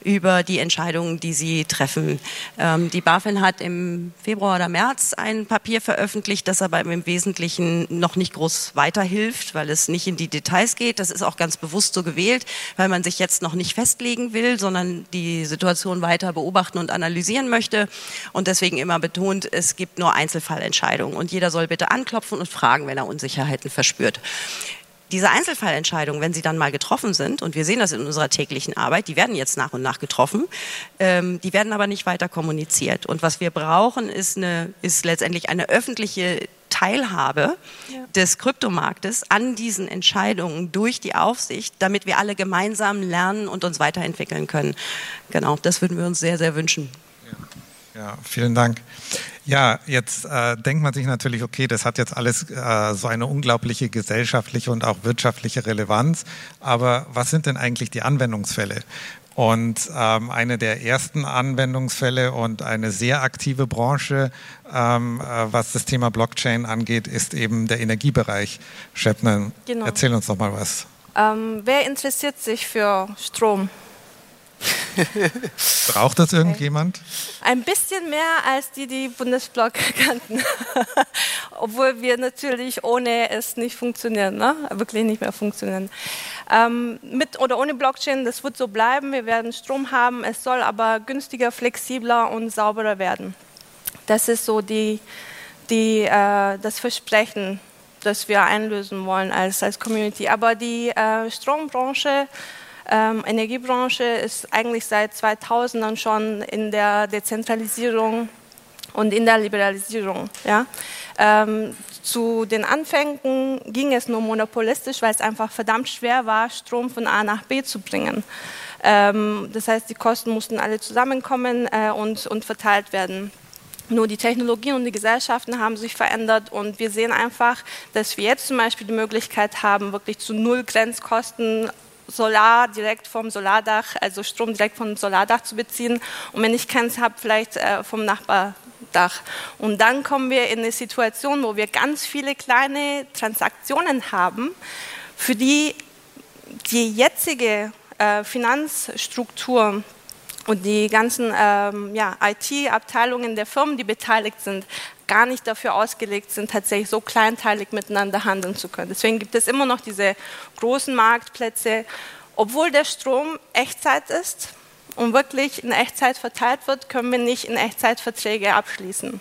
über die Entscheidungen, die sie treffen. Ähm, die BaFin hat im Februar oder März ein Papier veröffentlicht, das aber im Wesentlichen noch nicht groß weiterhilft, weil es nicht in die Details geht. Das ist auch ganz bewusst so gewählt, weil man sich jetzt noch nicht festlegen will, sondern die Situation weiter beobachten und analysieren möchte und deswegen immer betont, es gibt nur Einzelfallentscheidungen und jeder soll bitte anklopfen und fragen, wenn er Unsicherheiten verspürt diese Einzelfallentscheidungen, wenn sie dann mal getroffen sind, und wir sehen das in unserer täglichen Arbeit, die werden jetzt nach und nach getroffen, ähm, die werden aber nicht weiter kommuniziert. Und was wir brauchen, ist, eine, ist letztendlich eine öffentliche Teilhabe ja. des Kryptomarktes an diesen Entscheidungen durch die Aufsicht, damit wir alle gemeinsam lernen und uns weiterentwickeln können. Genau, das würden wir uns sehr, sehr wünschen. Ja, vielen Dank. Ja, jetzt äh, denkt man sich natürlich, okay, das hat jetzt alles äh, so eine unglaubliche gesellschaftliche und auch wirtschaftliche Relevanz. Aber was sind denn eigentlich die Anwendungsfälle? Und ähm, eine der ersten Anwendungsfälle und eine sehr aktive Branche, ähm, äh, was das Thema Blockchain angeht, ist eben der Energiebereich. Schöppner, genau. erzähl uns doch mal was. Ähm, wer interessiert sich für Strom? [laughs] Braucht das irgendjemand? Ein bisschen mehr als die, die Bundesblock [laughs] kannten. Obwohl wir natürlich ohne es nicht funktionieren, ne? wirklich nicht mehr funktionieren. Ähm, mit oder ohne Blockchain, das wird so bleiben. Wir werden Strom haben. Es soll aber günstiger, flexibler und sauberer werden. Das ist so die, die, äh, das Versprechen, das wir einlösen wollen als, als Community. Aber die äh, Strombranche ähm, Energiebranche ist eigentlich seit 2000 schon in der Dezentralisierung und in der Liberalisierung. Ja? Ähm, zu den Anfängen ging es nur monopolistisch, weil es einfach verdammt schwer war, Strom von A nach B zu bringen. Ähm, das heißt, die Kosten mussten alle zusammenkommen äh, und, und verteilt werden. Nur die Technologien und die Gesellschaften haben sich verändert und wir sehen einfach, dass wir jetzt zum Beispiel die Möglichkeit haben, wirklich zu null Grenzkosten Solar direkt vom Solardach, also Strom direkt vom Solardach zu beziehen und wenn ich keins habe, vielleicht äh, vom Nachbardach. Und dann kommen wir in eine Situation, wo wir ganz viele kleine Transaktionen haben, für die die jetzige äh, Finanzstruktur und die ganzen ähm, ja, IT-Abteilungen der Firmen, die beteiligt sind, gar nicht dafür ausgelegt sind, tatsächlich so kleinteilig miteinander handeln zu können. Deswegen gibt es immer noch diese großen Marktplätze, obwohl der Strom Echtzeit ist und wirklich in Echtzeit verteilt wird, können wir nicht in Echtzeit Verträge abschließen.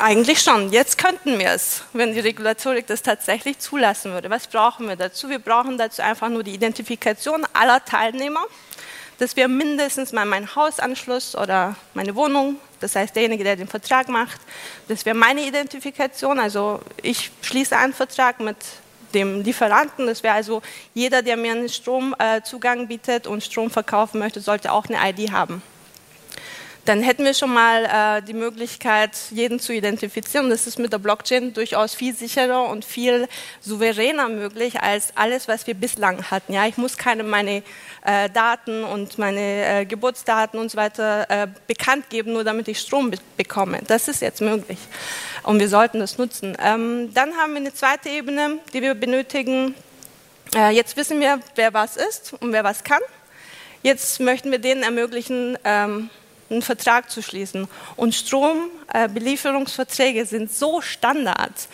Eigentlich schon. Jetzt könnten wir es, wenn die Regulatorik das tatsächlich zulassen würde. Was brauchen wir dazu? Wir brauchen dazu einfach nur die Identifikation aller Teilnehmer dass wir mindestens mal meinen Hausanschluss oder meine Wohnung, das heißt derjenige, der den Vertrag macht, dass wir meine Identifikation, also ich schließe einen Vertrag mit dem Lieferanten, das wäre also jeder, der mir einen Stromzugang bietet und Strom verkaufen möchte, sollte auch eine ID haben dann hätten wir schon mal äh, die Möglichkeit, jeden zu identifizieren. Das ist mit der Blockchain durchaus viel sicherer und viel souveräner möglich als alles, was wir bislang hatten. Ja, ich muss keine meine äh, Daten und meine äh, Geburtsdaten und so weiter äh, bekannt geben, nur damit ich Strom be bekomme. Das ist jetzt möglich und wir sollten das nutzen. Ähm, dann haben wir eine zweite Ebene, die wir benötigen. Äh, jetzt wissen wir, wer was ist und wer was kann. Jetzt möchten wir denen ermöglichen, ähm, einen Vertrag zu schließen. Und Strombelieferungsverträge äh, sind so Standard,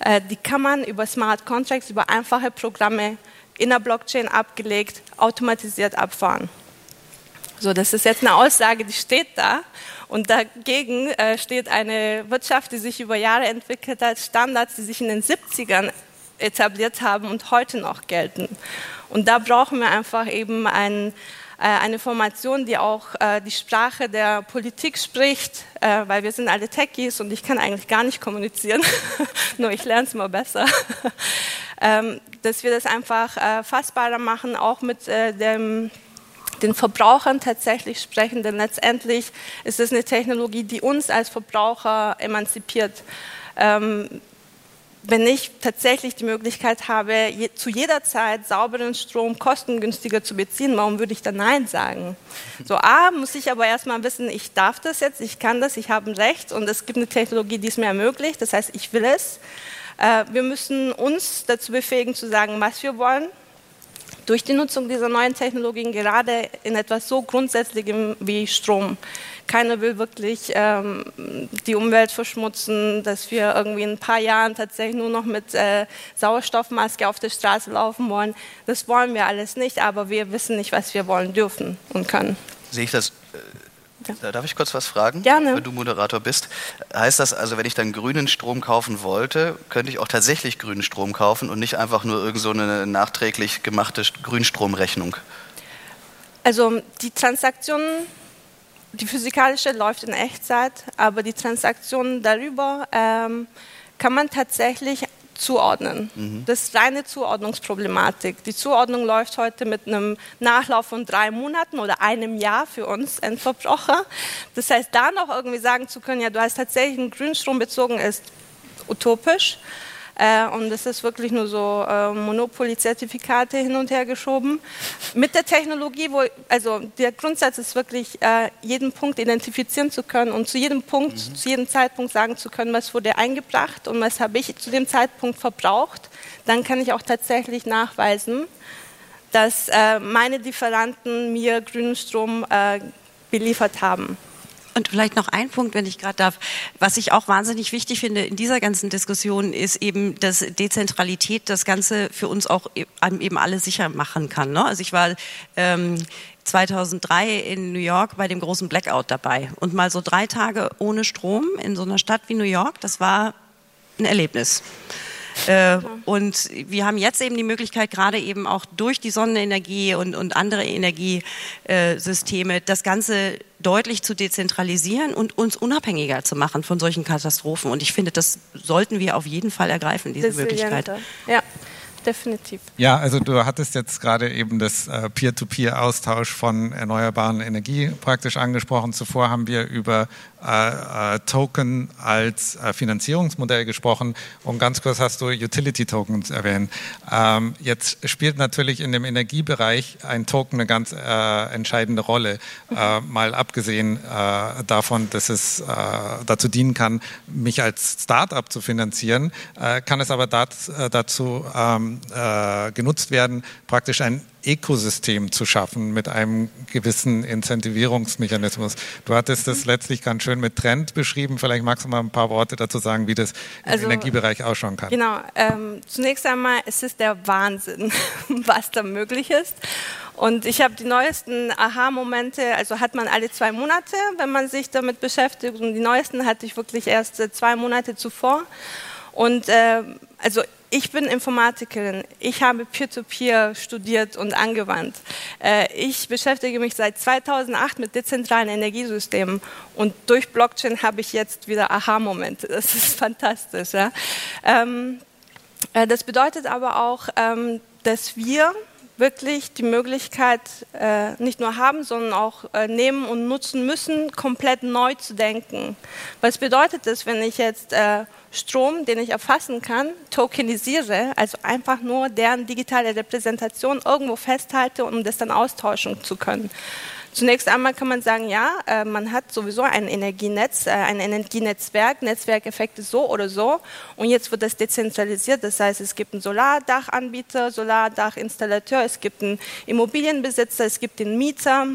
äh, die kann man über Smart Contracts, über einfache Programme in der Blockchain abgelegt, automatisiert abfahren. So, das ist jetzt eine Aussage, die steht da. Und dagegen äh, steht eine Wirtschaft, die sich über Jahre entwickelt hat, Standards, die sich in den 70ern etabliert haben und heute noch gelten. Und da brauchen wir einfach eben einen eine Formation, die auch äh, die Sprache der Politik spricht, äh, weil wir sind alle Techies und ich kann eigentlich gar nicht kommunizieren, [laughs] nur ich lerne es mal besser. [laughs] ähm, dass wir das einfach äh, fassbarer machen, auch mit äh, dem den Verbrauchern tatsächlich sprechen, denn letztendlich ist es eine Technologie, die uns als Verbraucher emanzipiert. Ähm, wenn ich tatsächlich die Möglichkeit habe, je, zu jeder Zeit sauberen Strom kostengünstiger zu beziehen, warum würde ich dann Nein sagen? So, A, muss ich aber erstmal wissen, ich darf das jetzt, ich kann das, ich habe ein Recht und es gibt eine Technologie, die es mir ermöglicht, das heißt, ich will es. Äh, wir müssen uns dazu befähigen, zu sagen, was wir wollen. Durch die Nutzung dieser neuen Technologien, gerade in etwas so Grundsätzlichem wie Strom, keiner will wirklich ähm, die Umwelt verschmutzen, dass wir irgendwie in ein paar Jahren tatsächlich nur noch mit äh, Sauerstoffmaske auf der Straße laufen wollen. Das wollen wir alles nicht, aber wir wissen nicht, was wir wollen dürfen und können. Sehe ich das äh, Darf ich kurz was fragen? Gerne. Wenn du Moderator bist. Heißt das also, wenn ich dann grünen Strom kaufen wollte, könnte ich auch tatsächlich grünen Strom kaufen und nicht einfach nur irgend so eine nachträglich gemachte Grünstromrechnung? Also die Transaktionen die physikalische läuft in Echtzeit, aber die Transaktionen darüber ähm, kann man tatsächlich zuordnen. Mhm. Das ist reine Zuordnungsproblematik. Die Zuordnung läuft heute mit einem Nachlauf von drei Monaten oder einem Jahr für uns Endverbraucher. Das heißt, da noch irgendwie sagen zu können, ja, du hast tatsächlich einen Grünstrom bezogen, ist utopisch. Äh, und es ist wirklich nur so äh, Monopoly-Zertifikate hin und her geschoben. Mit der Technologie, wo, also der Grundsatz ist wirklich, äh, jeden Punkt identifizieren zu können und zu jedem Punkt, mhm. zu jedem Zeitpunkt sagen zu können, was wurde eingebracht und was habe ich zu dem Zeitpunkt verbraucht. Dann kann ich auch tatsächlich nachweisen, dass äh, meine Lieferanten mir grünen Strom äh, beliefert haben. Und vielleicht noch ein Punkt, wenn ich gerade darf. Was ich auch wahnsinnig wichtig finde in dieser ganzen Diskussion, ist eben, dass Dezentralität das Ganze für uns auch e-, eben alle sicher machen kann. Ne? Also ich war ähm, 2003 in New York bei dem großen Blackout dabei und mal so drei Tage ohne Strom in so einer Stadt wie New York, das war ein Erlebnis. Äh, und wir haben jetzt eben die Möglichkeit, gerade eben auch durch die Sonnenenergie und, und andere Energiesysteme, das Ganze deutlich zu dezentralisieren und uns unabhängiger zu machen von solchen Katastrophen. Und ich finde, das sollten wir auf jeden Fall ergreifen, diese Möglichkeit. Ja definitiv. Ja, also du hattest jetzt gerade eben das äh, Peer-to-Peer-Austausch von erneuerbaren Energie praktisch angesprochen. Zuvor haben wir über äh, äh, Token als äh, Finanzierungsmodell gesprochen. Und ganz kurz hast du Utility Tokens erwähnt. Ähm, jetzt spielt natürlich in dem Energiebereich ein Token eine ganz äh, entscheidende Rolle, äh, mal abgesehen davon, dass es dazu dienen kann, mich als Startup zu finanzieren, kann es aber dazu ähm, genutzt werden, praktisch ein Ökosystem zu schaffen mit einem gewissen Incentivierungsmechanismus. Du hattest das letztlich ganz schön mit Trend beschrieben. Vielleicht magst du mal ein paar Worte dazu sagen, wie das also, im Energiebereich ausschauen kann. Genau. Ähm, zunächst einmal es ist der Wahnsinn, [laughs] was da möglich ist. Und ich habe die neuesten Aha-Momente, also hat man alle zwei Monate, wenn man sich damit beschäftigt. Und die neuesten hatte ich wirklich erst zwei Monate zuvor. Und äh, also ich bin Informatikerin. Ich habe Peer-to-Peer studiert und angewandt. Äh, ich beschäftige mich seit 2008 mit dezentralen Energiesystemen und durch Blockchain habe ich jetzt wieder Aha-Momente. Das ist [laughs] fantastisch. Ja? Ähm, äh, das bedeutet aber auch, ähm, dass wir wirklich die Möglichkeit äh, nicht nur haben, sondern auch äh, nehmen und nutzen müssen, komplett neu zu denken. Was bedeutet das, wenn ich jetzt äh, Strom, den ich erfassen kann, tokenisiere, also einfach nur deren digitale Repräsentation irgendwo festhalte, um das dann austauschen zu können? Zunächst einmal kann man sagen, ja, äh, man hat sowieso ein Energienetz, äh, ein Energienetzwerk, Netzwerkeffekte so oder so. Und jetzt wird das dezentralisiert. Das heißt, es gibt einen Solardachanbieter, Solardachinstallateur, es gibt einen Immobilienbesitzer, es gibt den Mieter,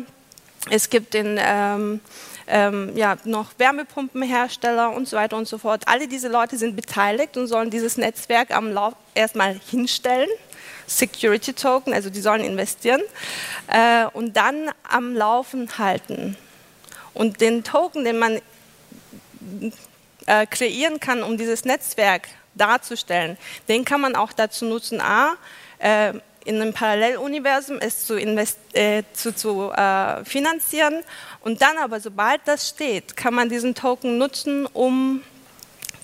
es gibt den ähm, ähm, ja, noch Wärmepumpenhersteller und so weiter und so fort. Alle diese Leute sind beteiligt und sollen dieses Netzwerk am Lauf erstmal hinstellen Security Token, also die sollen investieren äh, und dann am Laufen halten. Und den Token, den man äh, kreieren kann, um dieses Netzwerk darzustellen, den kann man auch dazu nutzen, a, äh, in einem Paralleluniversum es zu, äh, zu, zu äh, finanzieren und dann aber, sobald das steht, kann man diesen Token nutzen, um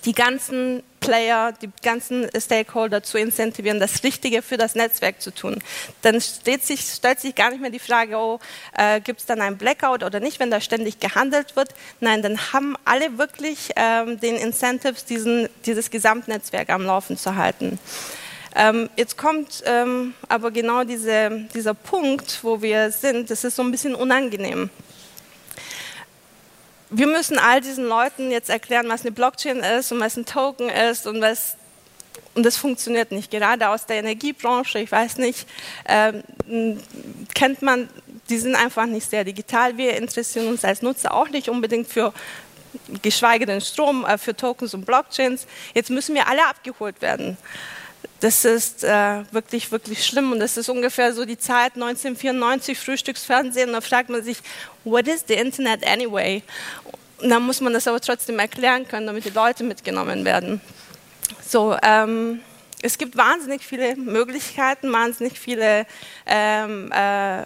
die ganzen Player, die ganzen Stakeholder zu incentivieren, das Richtige für das Netzwerk zu tun. Dann sich, stellt sich gar nicht mehr die Frage, oh, äh, gibt es dann ein Blackout oder nicht, wenn da ständig gehandelt wird. Nein, dann haben alle wirklich ähm, den Incentives, diesen, dieses Gesamtnetzwerk am Laufen zu halten. Ähm, jetzt kommt ähm, aber genau diese, dieser Punkt, wo wir sind, das ist so ein bisschen unangenehm wir müssen all diesen Leuten jetzt erklären, was eine Blockchain ist und was ein Token ist und was und das funktioniert nicht. Gerade aus der Energiebranche, ich weiß nicht, äh, kennt man, die sind einfach nicht sehr digital. Wir interessieren uns als Nutzer auch nicht unbedingt für geschweige denn Strom, äh, für Tokens und Blockchains. Jetzt müssen wir alle abgeholt werden. Das ist äh, wirklich, wirklich schlimm. Und das ist ungefähr so die Zeit 1994, Frühstücksfernsehen. Und da fragt man sich, what is the Internet anyway? Und dann muss man das aber trotzdem erklären können, damit die Leute mitgenommen werden. So, ähm, es gibt wahnsinnig viele Möglichkeiten, wahnsinnig viele ähm, äh,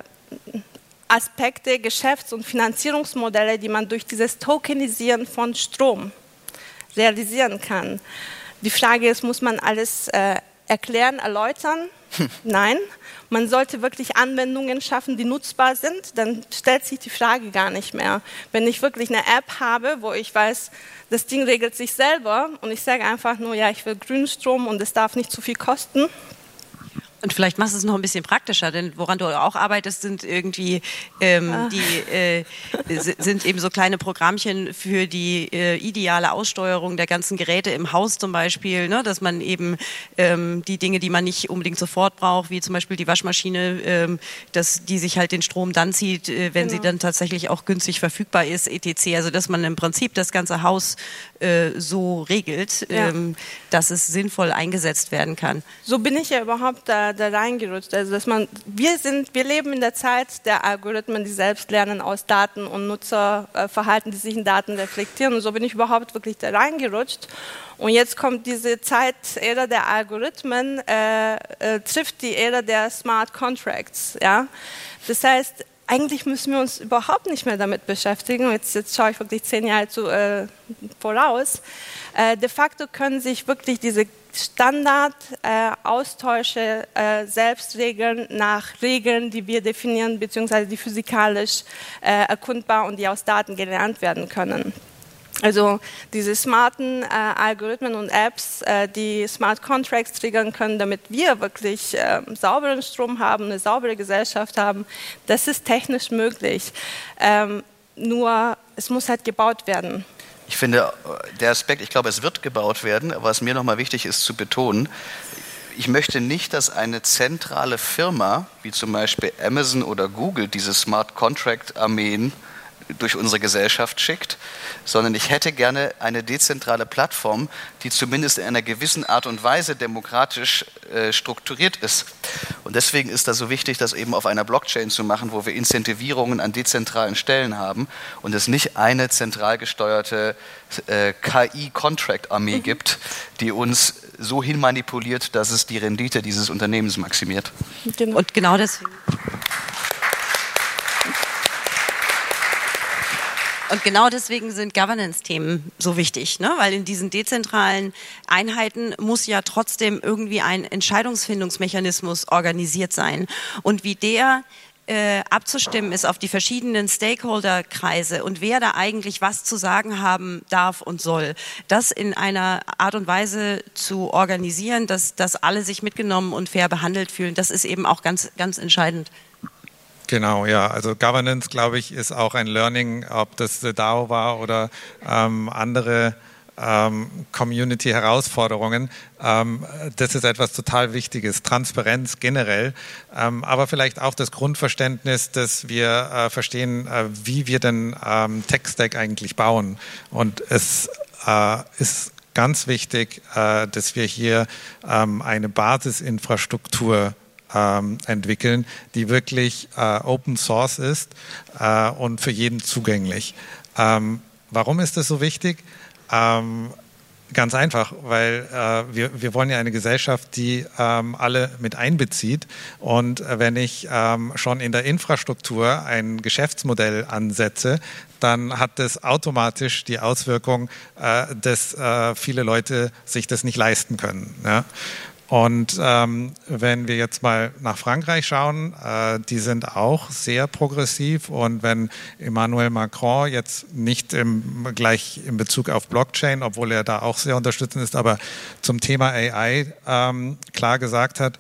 Aspekte, Geschäfts- und Finanzierungsmodelle, die man durch dieses Tokenisieren von Strom realisieren kann. Die Frage ist, muss man alles äh, erklären, erläutern? Hm. Nein. Man sollte wirklich Anwendungen schaffen, die nutzbar sind. Dann stellt sich die Frage gar nicht mehr. Wenn ich wirklich eine App habe, wo ich weiß, das Ding regelt sich selber und ich sage einfach nur, ja, ich will Grünstrom und es darf nicht zu viel kosten, und vielleicht machst du es noch ein bisschen praktischer, denn woran du auch arbeitest, sind irgendwie ähm, ah. die äh, sind eben so kleine Programmchen für die äh, ideale Aussteuerung der ganzen Geräte im Haus zum Beispiel, ne? dass man eben ähm, die Dinge, die man nicht unbedingt sofort braucht, wie zum Beispiel die Waschmaschine, ähm, dass die sich halt den Strom dann zieht, äh, wenn genau. sie dann tatsächlich auch günstig verfügbar ist, etc. Also dass man im Prinzip das ganze Haus äh, so regelt, ja. ähm, dass es sinnvoll eingesetzt werden kann. So bin ich ja überhaupt da da, reingerutscht. Also dass man, wir sind, wir leben in der Zeit der Algorithmen, die selbst lernen aus Daten und Nutzerverhalten, die sich in Daten reflektieren. Und so bin ich überhaupt wirklich da reingerutscht. Und jetzt kommt diese Zeit, Ära der Algorithmen, äh, äh, trifft die Ära der Smart Contracts. Ja? Das heißt, eigentlich müssen wir uns überhaupt nicht mehr damit beschäftigen. Jetzt, jetzt schaue ich wirklich zehn Jahre zu, äh, voraus. Äh, de facto können sich wirklich diese Standardaustausche äh, äh, selbst regeln nach Regeln, die wir definieren, beziehungsweise die physikalisch äh, erkundbar und die aus Daten gelernt werden können. Also diese smarten äh, Algorithmen und Apps, äh, die Smart Contracts triggern können, damit wir wirklich äh, sauberen Strom haben, eine saubere Gesellschaft haben, das ist technisch möglich. Ähm, nur es muss halt gebaut werden. Ich finde, der Aspekt, ich glaube, es wird gebaut werden, aber was mir nochmal wichtig ist zu betonen, ich möchte nicht, dass eine zentrale Firma, wie zum Beispiel Amazon oder Google, diese Smart Contract Armeen durch unsere Gesellschaft schickt, sondern ich hätte gerne eine dezentrale Plattform, die zumindest in einer gewissen Art und Weise demokratisch äh, strukturiert ist. Und deswegen ist das so wichtig, das eben auf einer Blockchain zu machen, wo wir Incentivierungen an dezentralen Stellen haben und es nicht eine zentral gesteuerte äh, KI-Contract-Armee mhm. gibt, die uns so hin manipuliert, dass es die Rendite dieses Unternehmens maximiert. Genau. Und genau deswegen. Und genau deswegen sind Governance-Themen so wichtig, ne? weil in diesen dezentralen Einheiten muss ja trotzdem irgendwie ein Entscheidungsfindungsmechanismus organisiert sein. Und wie der äh, abzustimmen ist auf die verschiedenen Stakeholder-Kreise und wer da eigentlich was zu sagen haben darf und soll. Das in einer Art und Weise zu organisieren, dass, dass alle sich mitgenommen und fair behandelt fühlen, das ist eben auch ganz, ganz entscheidend. Genau, ja. Also Governance, glaube ich, ist auch ein Learning, ob das DAO war oder ähm, andere ähm, Community-Herausforderungen. Ähm, das ist etwas total Wichtiges. Transparenz generell, ähm, aber vielleicht auch das Grundverständnis, dass wir äh, verstehen, äh, wie wir den ähm, Tech-Stack eigentlich bauen. Und es äh, ist ganz wichtig, äh, dass wir hier ähm, eine Basisinfrastruktur ähm, entwickeln, die wirklich äh, Open Source ist äh, und für jeden zugänglich. Ähm, warum ist das so wichtig? Ähm, Ganz einfach, weil äh, wir, wir wollen ja eine Gesellschaft, die ähm, alle mit einbezieht. Und äh, wenn ich ähm, schon in der Infrastruktur ein Geschäftsmodell ansetze, dann hat das automatisch die Auswirkung, äh, dass äh, viele Leute sich das nicht leisten können. Ja? Und ähm, wenn wir jetzt mal nach Frankreich schauen, äh, die sind auch sehr progressiv. Und wenn Emmanuel Macron jetzt nicht im, gleich in Bezug auf Blockchain, obwohl er da auch sehr unterstützend ist, aber zum Thema AI ähm, klar gesagt hat,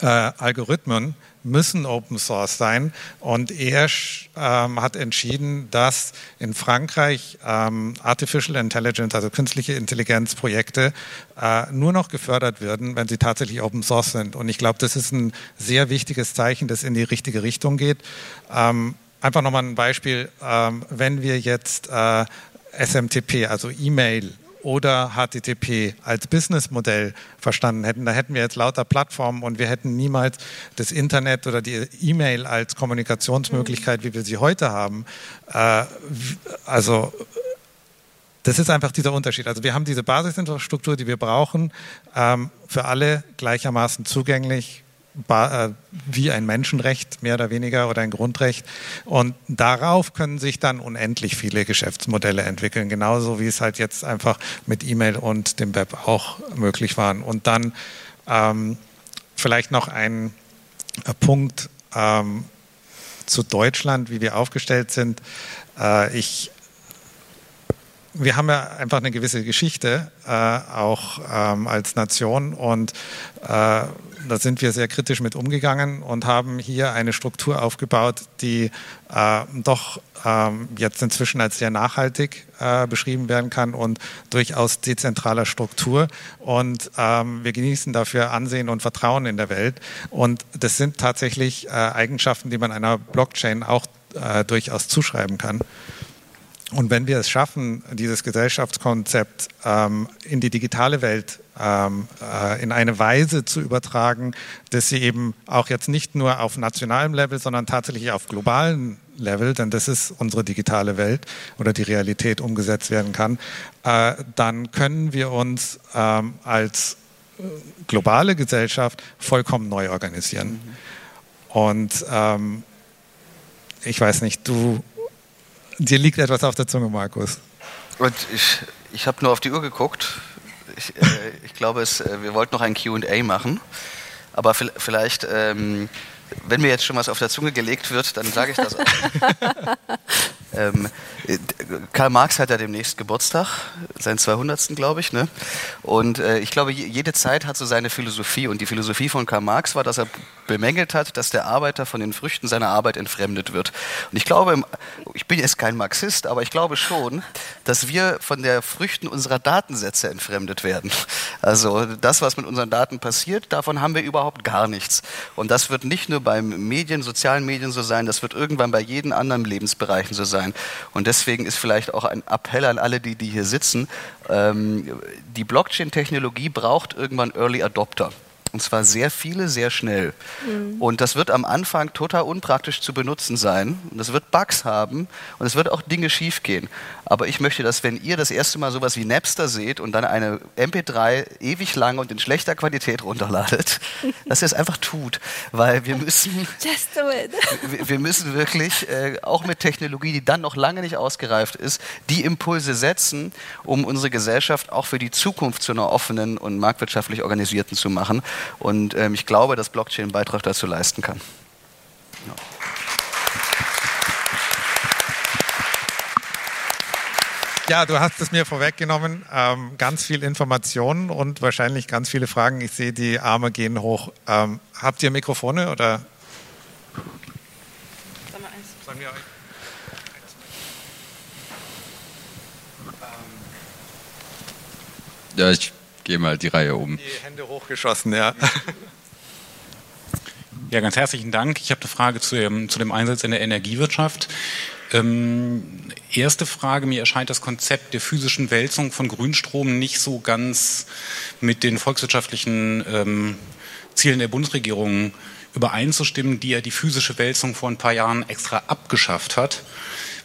äh, Algorithmen müssen Open Source sein. Und er ähm, hat entschieden, dass in Frankreich ähm, Artificial Intelligence, also künstliche Intelligenzprojekte, äh, nur noch gefördert werden, wenn sie tatsächlich Open Source sind. Und ich glaube, das ist ein sehr wichtiges Zeichen, das in die richtige Richtung geht. Ähm, einfach nochmal ein Beispiel. Ähm, wenn wir jetzt äh, SMTP, also E-Mail, oder HTTP als Businessmodell verstanden hätten, da hätten wir jetzt lauter Plattformen und wir hätten niemals das Internet oder die E-Mail als Kommunikationsmöglichkeit, wie wir sie heute haben. Äh, also das ist einfach dieser Unterschied. Also wir haben diese Basisinfrastruktur, die wir brauchen, ähm, für alle gleichermaßen zugänglich wie ein Menschenrecht mehr oder weniger oder ein Grundrecht. Und darauf können sich dann unendlich viele Geschäftsmodelle entwickeln, genauso wie es halt jetzt einfach mit E-Mail und dem Web auch möglich waren. Und dann ähm, vielleicht noch ein äh, Punkt ähm, zu Deutschland, wie wir aufgestellt sind. Äh, ich wir haben ja einfach eine gewisse Geschichte, äh, auch ähm, als Nation. Und äh, da sind wir sehr kritisch mit umgegangen und haben hier eine Struktur aufgebaut, die äh, doch ähm, jetzt inzwischen als sehr nachhaltig äh, beschrieben werden kann und durchaus dezentraler Struktur. Und ähm, wir genießen dafür Ansehen und Vertrauen in der Welt. Und das sind tatsächlich äh, Eigenschaften, die man einer Blockchain auch äh, durchaus zuschreiben kann. Und wenn wir es schaffen, dieses Gesellschaftskonzept ähm, in die digitale Welt ähm, äh, in eine Weise zu übertragen, dass sie eben auch jetzt nicht nur auf nationalem Level, sondern tatsächlich auf globalen Level, denn das ist unsere digitale Welt oder die Realität umgesetzt werden kann, äh, dann können wir uns ähm, als äh, globale Gesellschaft vollkommen neu organisieren. Mhm. Und ähm, ich weiß nicht, du Dir liegt etwas auf der Zunge, Markus. Und ich, ich habe nur auf die Uhr geguckt. Ich, äh, ich glaube, es, äh, wir wollten noch ein QA machen. Aber vielleicht ähm, wenn mir jetzt schon was auf der Zunge gelegt wird, dann sage ich das auch. [laughs] ähm, Karl Marx hat ja demnächst Geburtstag, seinen 200. glaube ich. Ne? Und äh, ich glaube, jede Zeit hat so seine Philosophie. Und die Philosophie von Karl Marx war, dass er bemängelt hat, dass der Arbeiter von den Früchten seiner Arbeit entfremdet wird. Und ich glaube, ich bin jetzt kein Marxist, aber ich glaube schon, dass wir von der Früchten unserer Datensätze entfremdet werden. Also das, was mit unseren Daten passiert, davon haben wir überhaupt gar nichts. Und das wird nicht nur beim Medien, sozialen Medien so sein, das wird irgendwann bei jedem anderen Lebensbereichen so sein. Und deswegen ist vielleicht auch ein Appell an alle, die, die hier sitzen, ähm, die Blockchain-Technologie braucht irgendwann Early Adopter. Und zwar sehr viele, sehr schnell. Mhm. Und das wird am Anfang total unpraktisch zu benutzen sein. Und es wird Bugs haben und es wird auch Dinge schiefgehen. Aber ich möchte, dass wenn ihr das erste Mal sowas wie Napster seht und dann eine MP3 ewig lang und in schlechter Qualität runterladet, [laughs] dass ihr es einfach tut. Weil wir müssen, [laughs] Just do it. wir müssen wirklich, äh, auch mit Technologie, die dann noch lange nicht ausgereift ist, die Impulse setzen, um unsere Gesellschaft auch für die Zukunft zu einer offenen und marktwirtschaftlich organisierten zu machen. Und ähm, ich glaube, dass Blockchain einen Beitrag dazu leisten kann. Ja. Ja, du hast es mir vorweggenommen. Ähm, ganz viel Informationen und wahrscheinlich ganz viele Fragen. Ich sehe, die Arme gehen hoch. Ähm, habt ihr Mikrofone oder? Sollen wir euch? Ja, ich gehe mal die Reihe um. Die Hände hochgeschossen, ja. [laughs] Ja, ganz herzlichen Dank. Ich habe eine Frage zu dem, zu dem Einsatz in der Energiewirtschaft. Ähm, erste Frage, mir erscheint das Konzept der physischen Wälzung von Grünstrom nicht so ganz mit den volkswirtschaftlichen ähm, Zielen der Bundesregierung übereinzustimmen, die ja die physische Wälzung vor ein paar Jahren extra abgeschafft hat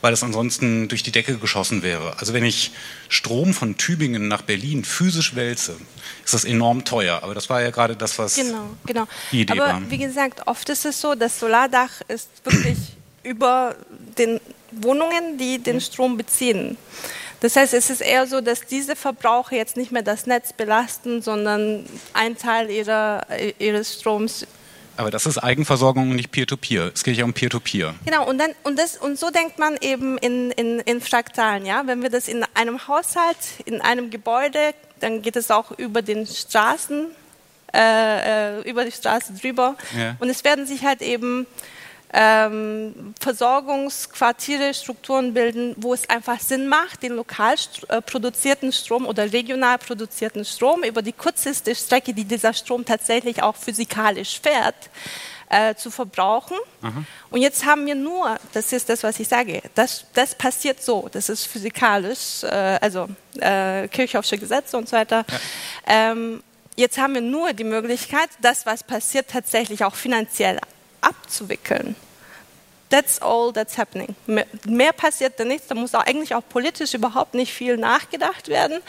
weil es ansonsten durch die Decke geschossen wäre. Also wenn ich Strom von Tübingen nach Berlin physisch wälze, ist das enorm teuer. Aber das war ja gerade das, was genau, genau. die Idee Aber war. wie gesagt, oft ist es so, das Solardach ist wirklich [clears throat] über den Wohnungen, die den Strom beziehen. Das heißt, es ist eher so, dass diese Verbraucher jetzt nicht mehr das Netz belasten, sondern ein Teil ihrer, ihres Stroms aber das ist Eigenversorgung und nicht Peer-to-Peer. Es geht ja um Peer-to-Peer. -Peer. Genau, und, dann, und, das, und so denkt man eben in, in, in Fraktalen. Ja? Wenn wir das in einem Haushalt, in einem Gebäude, dann geht es auch über den Straßen, äh, äh über die Straße drüber. Ja. Und es werden sich halt eben ähm, Versorgungsquartiere, Strukturen bilden, wo es einfach Sinn macht, den lokal äh, produzierten Strom oder regional produzierten Strom über die kürzeste Strecke, die dieser Strom tatsächlich auch physikalisch fährt, äh, zu verbrauchen. Aha. Und jetzt haben wir nur, das ist das, was ich sage, das, das passiert so, das ist physikalisch, äh, also äh, Kirchhoffsche Gesetze und so weiter. Ja. Ähm, jetzt haben wir nur die Möglichkeit, das, was passiert, tatsächlich auch finanziell abzuwickeln. That's all that's happening. Mehr, passiert da nichts. Da muss auch eigentlich auch politisch überhaupt nicht viel nachgedacht werden.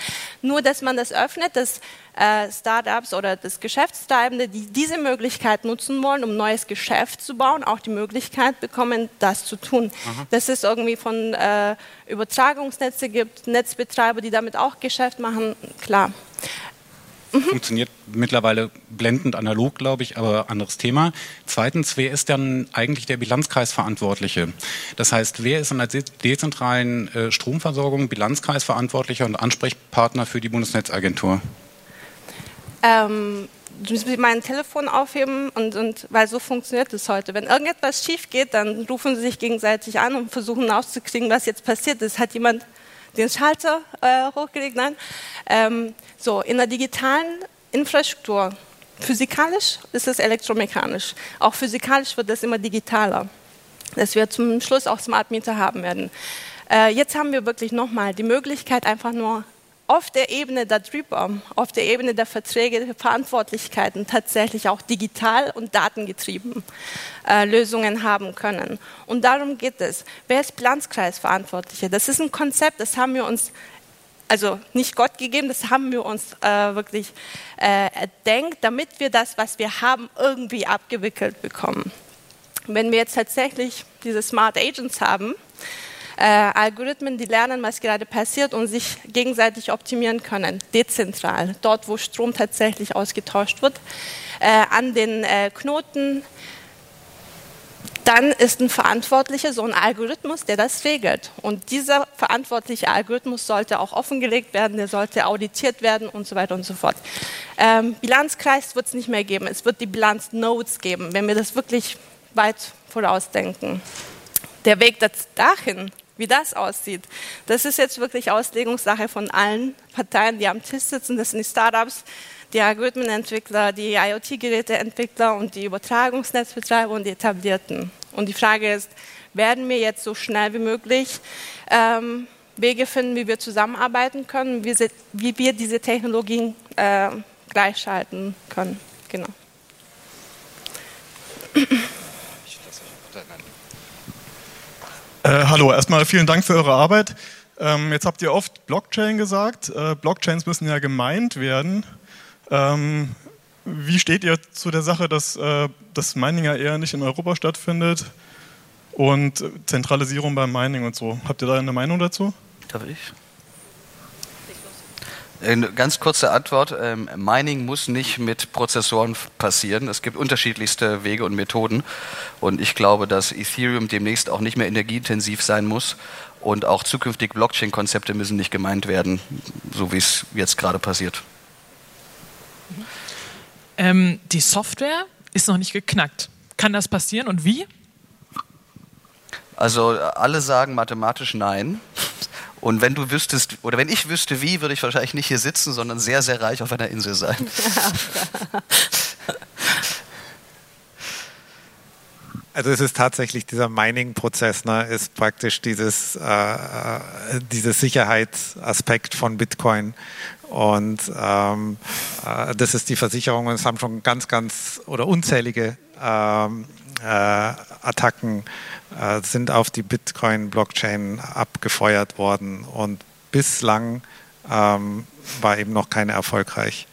Nur, dass man das öffnet, dass äh, Startups oder das Geschäftstreibende, die diese Möglichkeit nutzen wollen, um neues Geschäft zu bauen, auch die Möglichkeit bekommen, das zu tun. Aha. Dass es irgendwie von äh, Übertragungsnetze gibt, Netzbetreiber, die damit auch Geschäft machen, klar. Mhm. Funktioniert mittlerweile blendend analog, glaube ich, aber anderes Thema. Zweitens, wer ist dann eigentlich der Bilanzkreisverantwortliche? Das heißt, wer ist in der dezentralen äh, Stromversorgung Bilanzkreisverantwortlicher und Ansprechpartner für die Bundesnetzagentur? Ähm, du musst mein Telefon aufheben und, und weil so funktioniert es heute. Wenn irgendetwas schief geht, dann rufen sie sich gegenseitig an und versuchen rauszukriegen, was jetzt passiert ist. Hat jemand den Schalter äh, hochgelegt? Nein. Ähm, so, in der digitalen Infrastruktur, physikalisch ist es elektromechanisch. Auch physikalisch wird es immer digitaler, dass wir zum Schluss auch Smart Meter haben werden. Äh, jetzt haben wir wirklich nochmal die Möglichkeit, einfach nur auf der Ebene darüber, auf der Ebene der Verträge, der Verantwortlichkeiten tatsächlich auch digital und datengetrieben äh, Lösungen haben können. Und darum geht es. Wer ist Bilanzkreisverantwortlicher? Das ist ein Konzept, das haben wir uns also nicht Gott gegeben, das haben wir uns äh, wirklich äh, erdenkt, damit wir das, was wir haben, irgendwie abgewickelt bekommen. Wenn wir jetzt tatsächlich diese Smart Agents haben, äh, Algorithmen, die lernen, was gerade passiert und sich gegenseitig optimieren können, dezentral, dort, wo Strom tatsächlich ausgetauscht wird, äh, an den äh, Knoten, dann ist ein Verantwortlicher so ein Algorithmus, der das regelt. Und dieser verantwortliche Algorithmus sollte auch offengelegt werden, der sollte auditiert werden und so weiter und so fort. Ähm, Bilanzkreis wird es nicht mehr geben, es wird die Bilanznodes geben, wenn wir das wirklich weit vorausdenken. Der Weg dahin, wie das aussieht, das ist jetzt wirklich Auslegungssache von allen Parteien, die am Tisch sitzen, das sind die Startups, die Algorithmenentwickler, die IoT-Geräteentwickler und die Übertragungsnetzbetreiber und die Etablierten. Und die Frage ist, werden wir jetzt so schnell wie möglich ähm, Wege finden, wie wir zusammenarbeiten können, wie, sie, wie wir diese Technologien äh, gleichschalten können. Genau. Äh, hallo, erstmal vielen Dank für eure Arbeit. Ähm, jetzt habt ihr oft Blockchain gesagt. Äh, Blockchains müssen ja gemeint werden. Ähm, wie steht ihr zu der Sache, dass äh, das Mining ja eher nicht in Europa stattfindet und Zentralisierung beim Mining und so? Habt ihr da eine Meinung dazu? Darf ich? Eine ganz kurze Antwort. Ähm, Mining muss nicht mit Prozessoren passieren. Es gibt unterschiedlichste Wege und Methoden. Und ich glaube, dass Ethereum demnächst auch nicht mehr energieintensiv sein muss. Und auch zukünftig Blockchain-Konzepte müssen nicht gemeint werden, so wie es jetzt gerade passiert. Ähm, die Software ist noch nicht geknackt. Kann das passieren und wie? Also alle sagen mathematisch nein. Und wenn du wüsstest, oder wenn ich wüsste wie, würde ich wahrscheinlich nicht hier sitzen, sondern sehr, sehr reich auf einer Insel sein. [laughs] Also es ist tatsächlich dieser Mining-Prozess, ne, ist praktisch dieses, äh, äh dieses Sicherheitsaspekt von Bitcoin. Und ähm, äh, das ist die Versicherung. Und es haben schon ganz, ganz oder unzählige ähm, äh, Attacken äh, sind auf die Bitcoin-Blockchain abgefeuert worden. Und bislang ähm, war eben noch keine erfolgreich.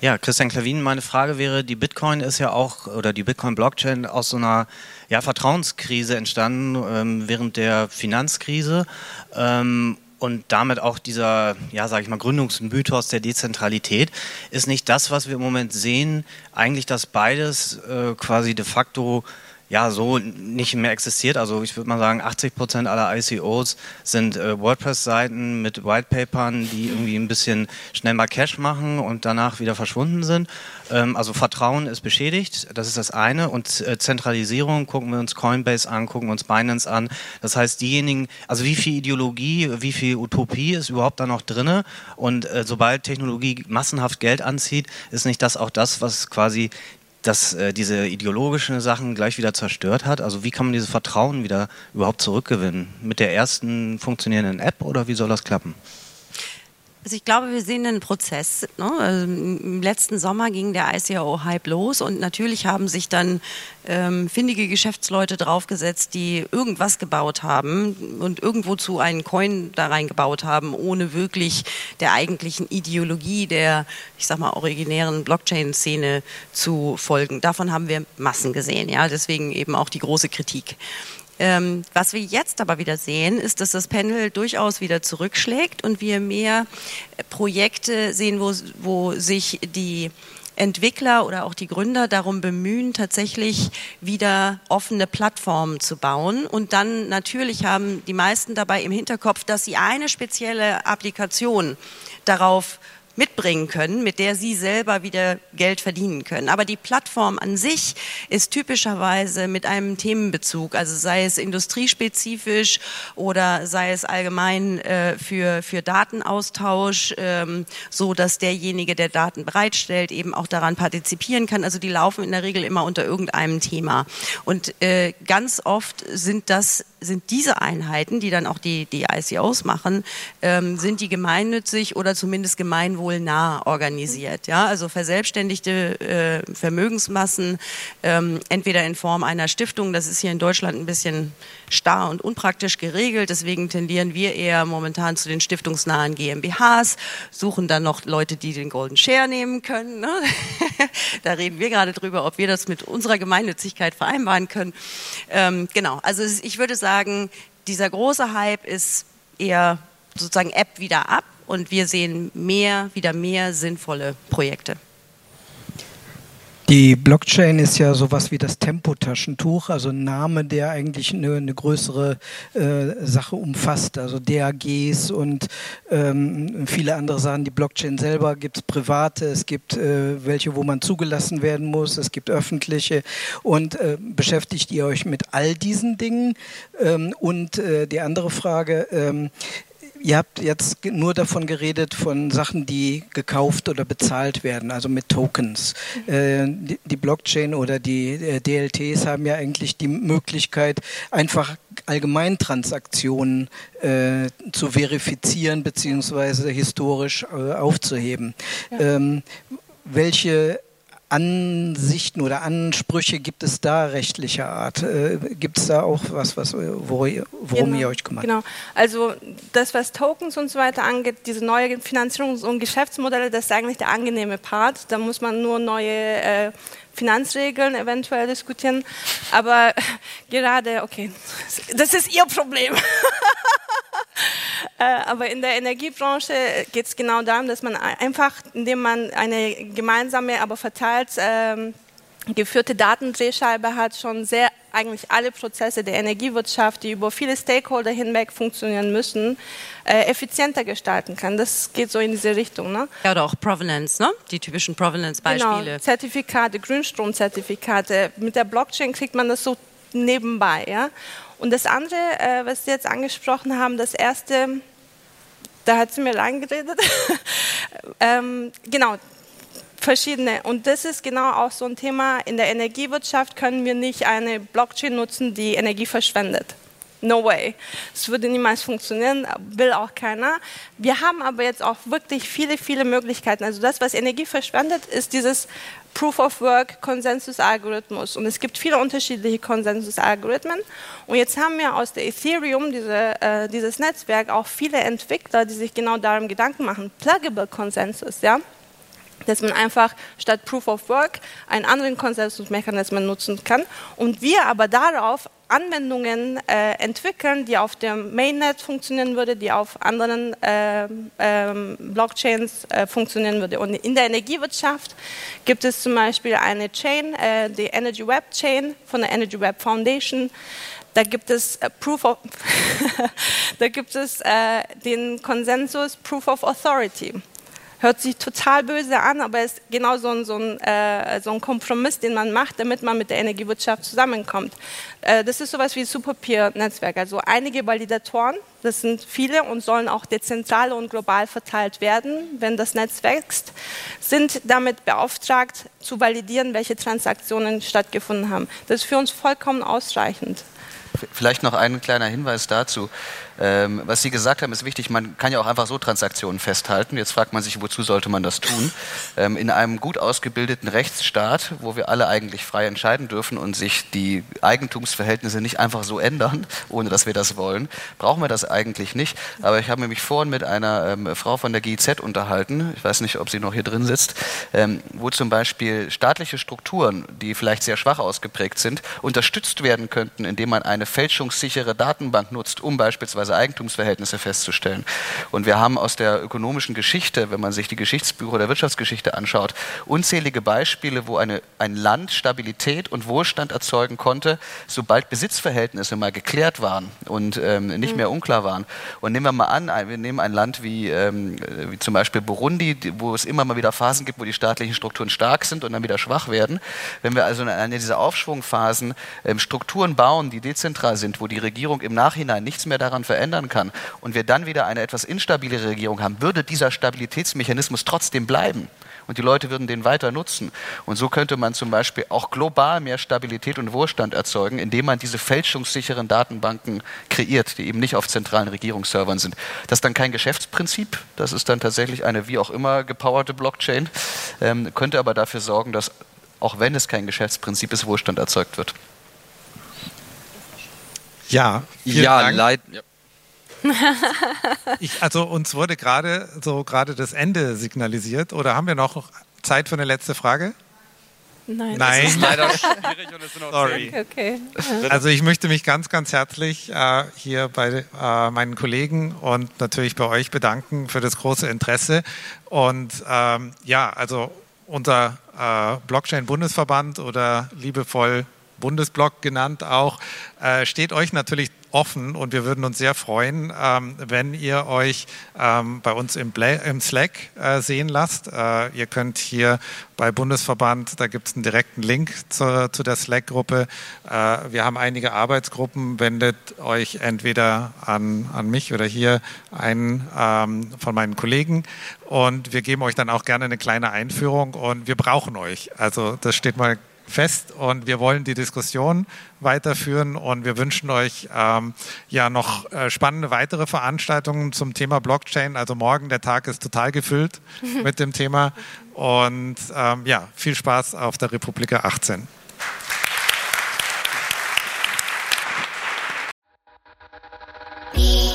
Ja, Christian Klavin, meine Frage wäre, die Bitcoin ist ja auch, oder die Bitcoin-Blockchain aus so einer ja, Vertrauenskrise entstanden ähm, während der Finanzkrise. Ähm, und damit auch dieser, ja, sage ich mal, Gründungsmythos der Dezentralität ist nicht das, was wir im Moment sehen, eigentlich, dass beides äh, quasi de facto ja so nicht mehr existiert. Also ich würde mal sagen, 80 Prozent aller ICOs sind äh, WordPress-Seiten mit Whitepapern, die irgendwie ein bisschen schnell mal Cash machen und danach wieder verschwunden sind. Ähm, also Vertrauen ist beschädigt, das ist das eine. Und äh, Zentralisierung, gucken wir uns Coinbase an, gucken wir uns Binance an. Das heißt, diejenigen, also wie viel Ideologie, wie viel Utopie ist überhaupt da noch drinne? Und äh, sobald Technologie massenhaft Geld anzieht, ist nicht das auch das, was quasi dass äh, diese ideologischen Sachen gleich wieder zerstört hat? Also wie kann man dieses Vertrauen wieder überhaupt zurückgewinnen? Mit der ersten funktionierenden App oder wie soll das klappen? Also ich glaube, wir sehen einen Prozess. Ne? Also Im letzten Sommer ging der ICO-Hype los und natürlich haben sich dann ähm, findige Geschäftsleute draufgesetzt, die irgendwas gebaut haben und irgendwozu einen Coin da reingebaut haben, ohne wirklich der eigentlichen Ideologie der, ich sag mal, originären Blockchain-Szene zu folgen. Davon haben wir Massen gesehen. Ja, deswegen eben auch die große Kritik. Ähm, was wir jetzt aber wieder sehen, ist, dass das Pendel durchaus wieder zurückschlägt und wir mehr Projekte sehen, wo, wo sich die Entwickler oder auch die Gründer darum bemühen, tatsächlich wieder offene Plattformen zu bauen. Und dann natürlich haben die meisten dabei im Hinterkopf, dass sie eine spezielle Applikation darauf mitbringen können, mit der sie selber wieder Geld verdienen können. Aber die Plattform an sich ist typischerweise mit einem Themenbezug, also sei es industriespezifisch oder sei es allgemein äh, für, für Datenaustausch, ähm, so dass derjenige, der Daten bereitstellt, eben auch daran partizipieren kann. Also die laufen in der Regel immer unter irgendeinem Thema. Und äh, ganz oft sind das sind diese Einheiten, die dann auch die, die ICOs machen, ähm, sind die gemeinnützig oder zumindest gemeinwohlnah organisiert. Ja, also verselbstständigte äh, Vermögensmassen, ähm, entweder in Form einer Stiftung, das ist hier in Deutschland ein bisschen starr und unpraktisch geregelt, deswegen tendieren wir eher momentan zu den stiftungsnahen GmbHs, suchen dann noch Leute, die den Golden Share nehmen können. Ne? [laughs] da reden wir gerade drüber, ob wir das mit unserer Gemeinnützigkeit vereinbaren können. Ähm, genau, also ich würde sagen, sagen, dieser große Hype ist eher sozusagen App wieder ab und wir sehen mehr, wieder mehr sinnvolle Projekte. Die Blockchain ist ja sowas wie das Tempotaschentuch, also ein Name, der eigentlich eine, eine größere äh, Sache umfasst, also DAGs und ähm, viele andere Sachen. Die Blockchain selber gibt es private, es gibt äh, welche, wo man zugelassen werden muss, es gibt öffentliche. Und äh, beschäftigt ihr euch mit all diesen Dingen? Ähm, und äh, die andere Frage, ähm, Ihr habt jetzt nur davon geredet, von Sachen, die gekauft oder bezahlt werden, also mit Tokens. Äh, die, Blockchain oder die äh, DLTs haben ja eigentlich die Möglichkeit, einfach Allgemeintransaktionen äh, zu verifizieren beziehungsweise historisch äh, aufzuheben. Ja. Ähm, welche Ansichten oder Ansprüche gibt es da rechtlicher Art? Äh, gibt es da auch was, was worum genau, ihr euch kümmert? Genau, also das, was Tokens und so weiter angeht, diese neuen Finanzierungs- und Geschäftsmodelle, das ist eigentlich der angenehme Part. Da muss man nur neue äh, Finanzregeln eventuell diskutieren. Aber [laughs] gerade, okay, das ist Ihr Problem. [laughs] Äh, aber in der Energiebranche geht es genau darum, dass man einfach, indem man eine gemeinsame, aber verteilt ähm, geführte Datendrehscheibe hat, schon sehr eigentlich alle Prozesse der Energiewirtschaft, die über viele Stakeholder hinweg funktionieren müssen, äh, effizienter gestalten kann. Das geht so in diese Richtung. Ne? Ja, oder auch Provenance, ne? die typischen Provenance-Beispiele. Genau, Zertifikate, Grünstromzertifikate. Mit der Blockchain kriegt man das so nebenbei. Ja? Und das andere, äh, was Sie jetzt angesprochen haben, das erste, da hat sie mir lang geredet. [laughs] ähm, genau, verschiedene. Und das ist genau auch so ein Thema. In der Energiewirtschaft können wir nicht eine Blockchain nutzen, die Energie verschwendet. No way. Es würde niemals funktionieren, will auch keiner. Wir haben aber jetzt auch wirklich viele, viele Möglichkeiten. Also das, was Energie verschwendet, ist dieses Proof of Work Konsensus-Algorithmus. Und es gibt viele unterschiedliche Konsensus-Algorithmen. Und jetzt haben wir aus der Ethereum, diese, äh, dieses Netzwerk, auch viele Entwickler, die sich genau darum Gedanken machen. Pluggable Konsensus, ja dass man einfach statt Proof of Work einen anderen Konsensusmechanismus nutzen kann und wir aber darauf Anwendungen äh, entwickeln, die auf dem Mainnet funktionieren würde, die auf anderen äh, äh, Blockchains äh, funktionieren würde. Und in der Energiewirtschaft gibt es zum Beispiel eine Chain, äh, die Energy Web Chain von der Energy Web Foundation. Da gibt es äh, Proof of [laughs] da gibt es den Konsensus Proof of Authority. Hört sich total böse an, aber es ist genau so ein, so, ein, äh, so ein, Kompromiss, den man macht, damit man mit der Energiewirtschaft zusammenkommt. Äh, das ist sowas wie Superpeer-Netzwerk, also einige Validatoren, das sind viele und sollen auch dezentral und global verteilt werden, wenn das Netz wächst, sind damit beauftragt zu validieren, welche Transaktionen stattgefunden haben. Das ist für uns vollkommen ausreichend. Vielleicht noch ein kleiner Hinweis dazu. Ähm, was Sie gesagt haben, ist wichtig. Man kann ja auch einfach so Transaktionen festhalten. Jetzt fragt man sich, wozu sollte man das tun? Ähm, in einem gut ausgebildeten Rechtsstaat, wo wir alle eigentlich frei entscheiden dürfen und sich die Eigentumsverhältnisse nicht einfach so ändern, [laughs] ohne dass wir das wollen, brauchen wir das eigentlich nicht. Aber ich habe mich vorhin mit einer ähm, Frau von der GIZ unterhalten. Ich weiß nicht, ob sie noch hier drin sitzt, ähm, wo zum Beispiel staatliche Strukturen, die vielleicht sehr schwach ausgeprägt sind, unterstützt werden könnten, indem man eine fälschungssichere Datenbank nutzt, um beispielsweise Eigentumsverhältnisse festzustellen. Und wir haben aus der ökonomischen Geschichte, wenn man sich die Geschichtsbücher der Wirtschaftsgeschichte anschaut, unzählige Beispiele, wo eine, ein Land Stabilität und Wohlstand erzeugen konnte, sobald Besitzverhältnisse mal geklärt waren und ähm, nicht mehr unklar waren. Und nehmen wir mal an, wir nehmen ein Land wie, ähm, wie zum Beispiel Burundi, wo es immer mal wieder Phasen gibt, wo die staatlichen Strukturen stark sind und dann wieder schwach werden. Wenn wir also in einer dieser Aufschwungphasen ähm, Strukturen bauen, die dezentral sind, wo die Regierung im Nachhinein nichts mehr daran verändern kann und wir dann wieder eine etwas instabile Regierung haben, würde dieser Stabilitätsmechanismus trotzdem bleiben und die Leute würden den weiter nutzen. Und so könnte man zum Beispiel auch global mehr Stabilität und Wohlstand erzeugen, indem man diese fälschungssicheren Datenbanken kreiert, die eben nicht auf zentralen Regierungsservern sind. Das ist dann kein Geschäftsprinzip, das ist dann tatsächlich eine wie auch immer gepowerte Blockchain, ähm, könnte aber dafür sorgen, dass auch wenn es kein Geschäftsprinzip ist, Wohlstand erzeugt wird. Ja, ja, leid. Ja. [laughs] ich, also uns wurde gerade so gerade das Ende signalisiert. Oder haben wir noch Zeit für eine letzte Frage? Nein. Nein. Das ist leider [laughs] schwierig und es sind auch Sorry. Okay. Also ich möchte mich ganz, ganz herzlich äh, hier bei äh, meinen Kollegen und natürlich bei euch bedanken für das große Interesse. Und ähm, ja, also unser äh, Blockchain-Bundesverband oder liebevoll Bundesblock genannt auch, äh, steht euch natürlich offen und wir würden uns sehr freuen, ähm, wenn ihr euch ähm, bei uns im, Bla im Slack äh, sehen lasst. Äh, ihr könnt hier bei Bundesverband, da gibt es einen direkten Link zu, zu der Slack-Gruppe. Äh, wir haben einige Arbeitsgruppen, wendet euch entweder an, an mich oder hier einen ähm, von meinen Kollegen und wir geben euch dann auch gerne eine kleine Einführung und wir brauchen euch. Also das steht mal fest und wir wollen die Diskussion weiterführen und wir wünschen euch ähm, ja noch äh, spannende weitere Veranstaltungen zum Thema Blockchain. Also morgen, der Tag ist total gefüllt [laughs] mit dem Thema und ähm, ja, viel Spaß auf der Republika 18. Yeah.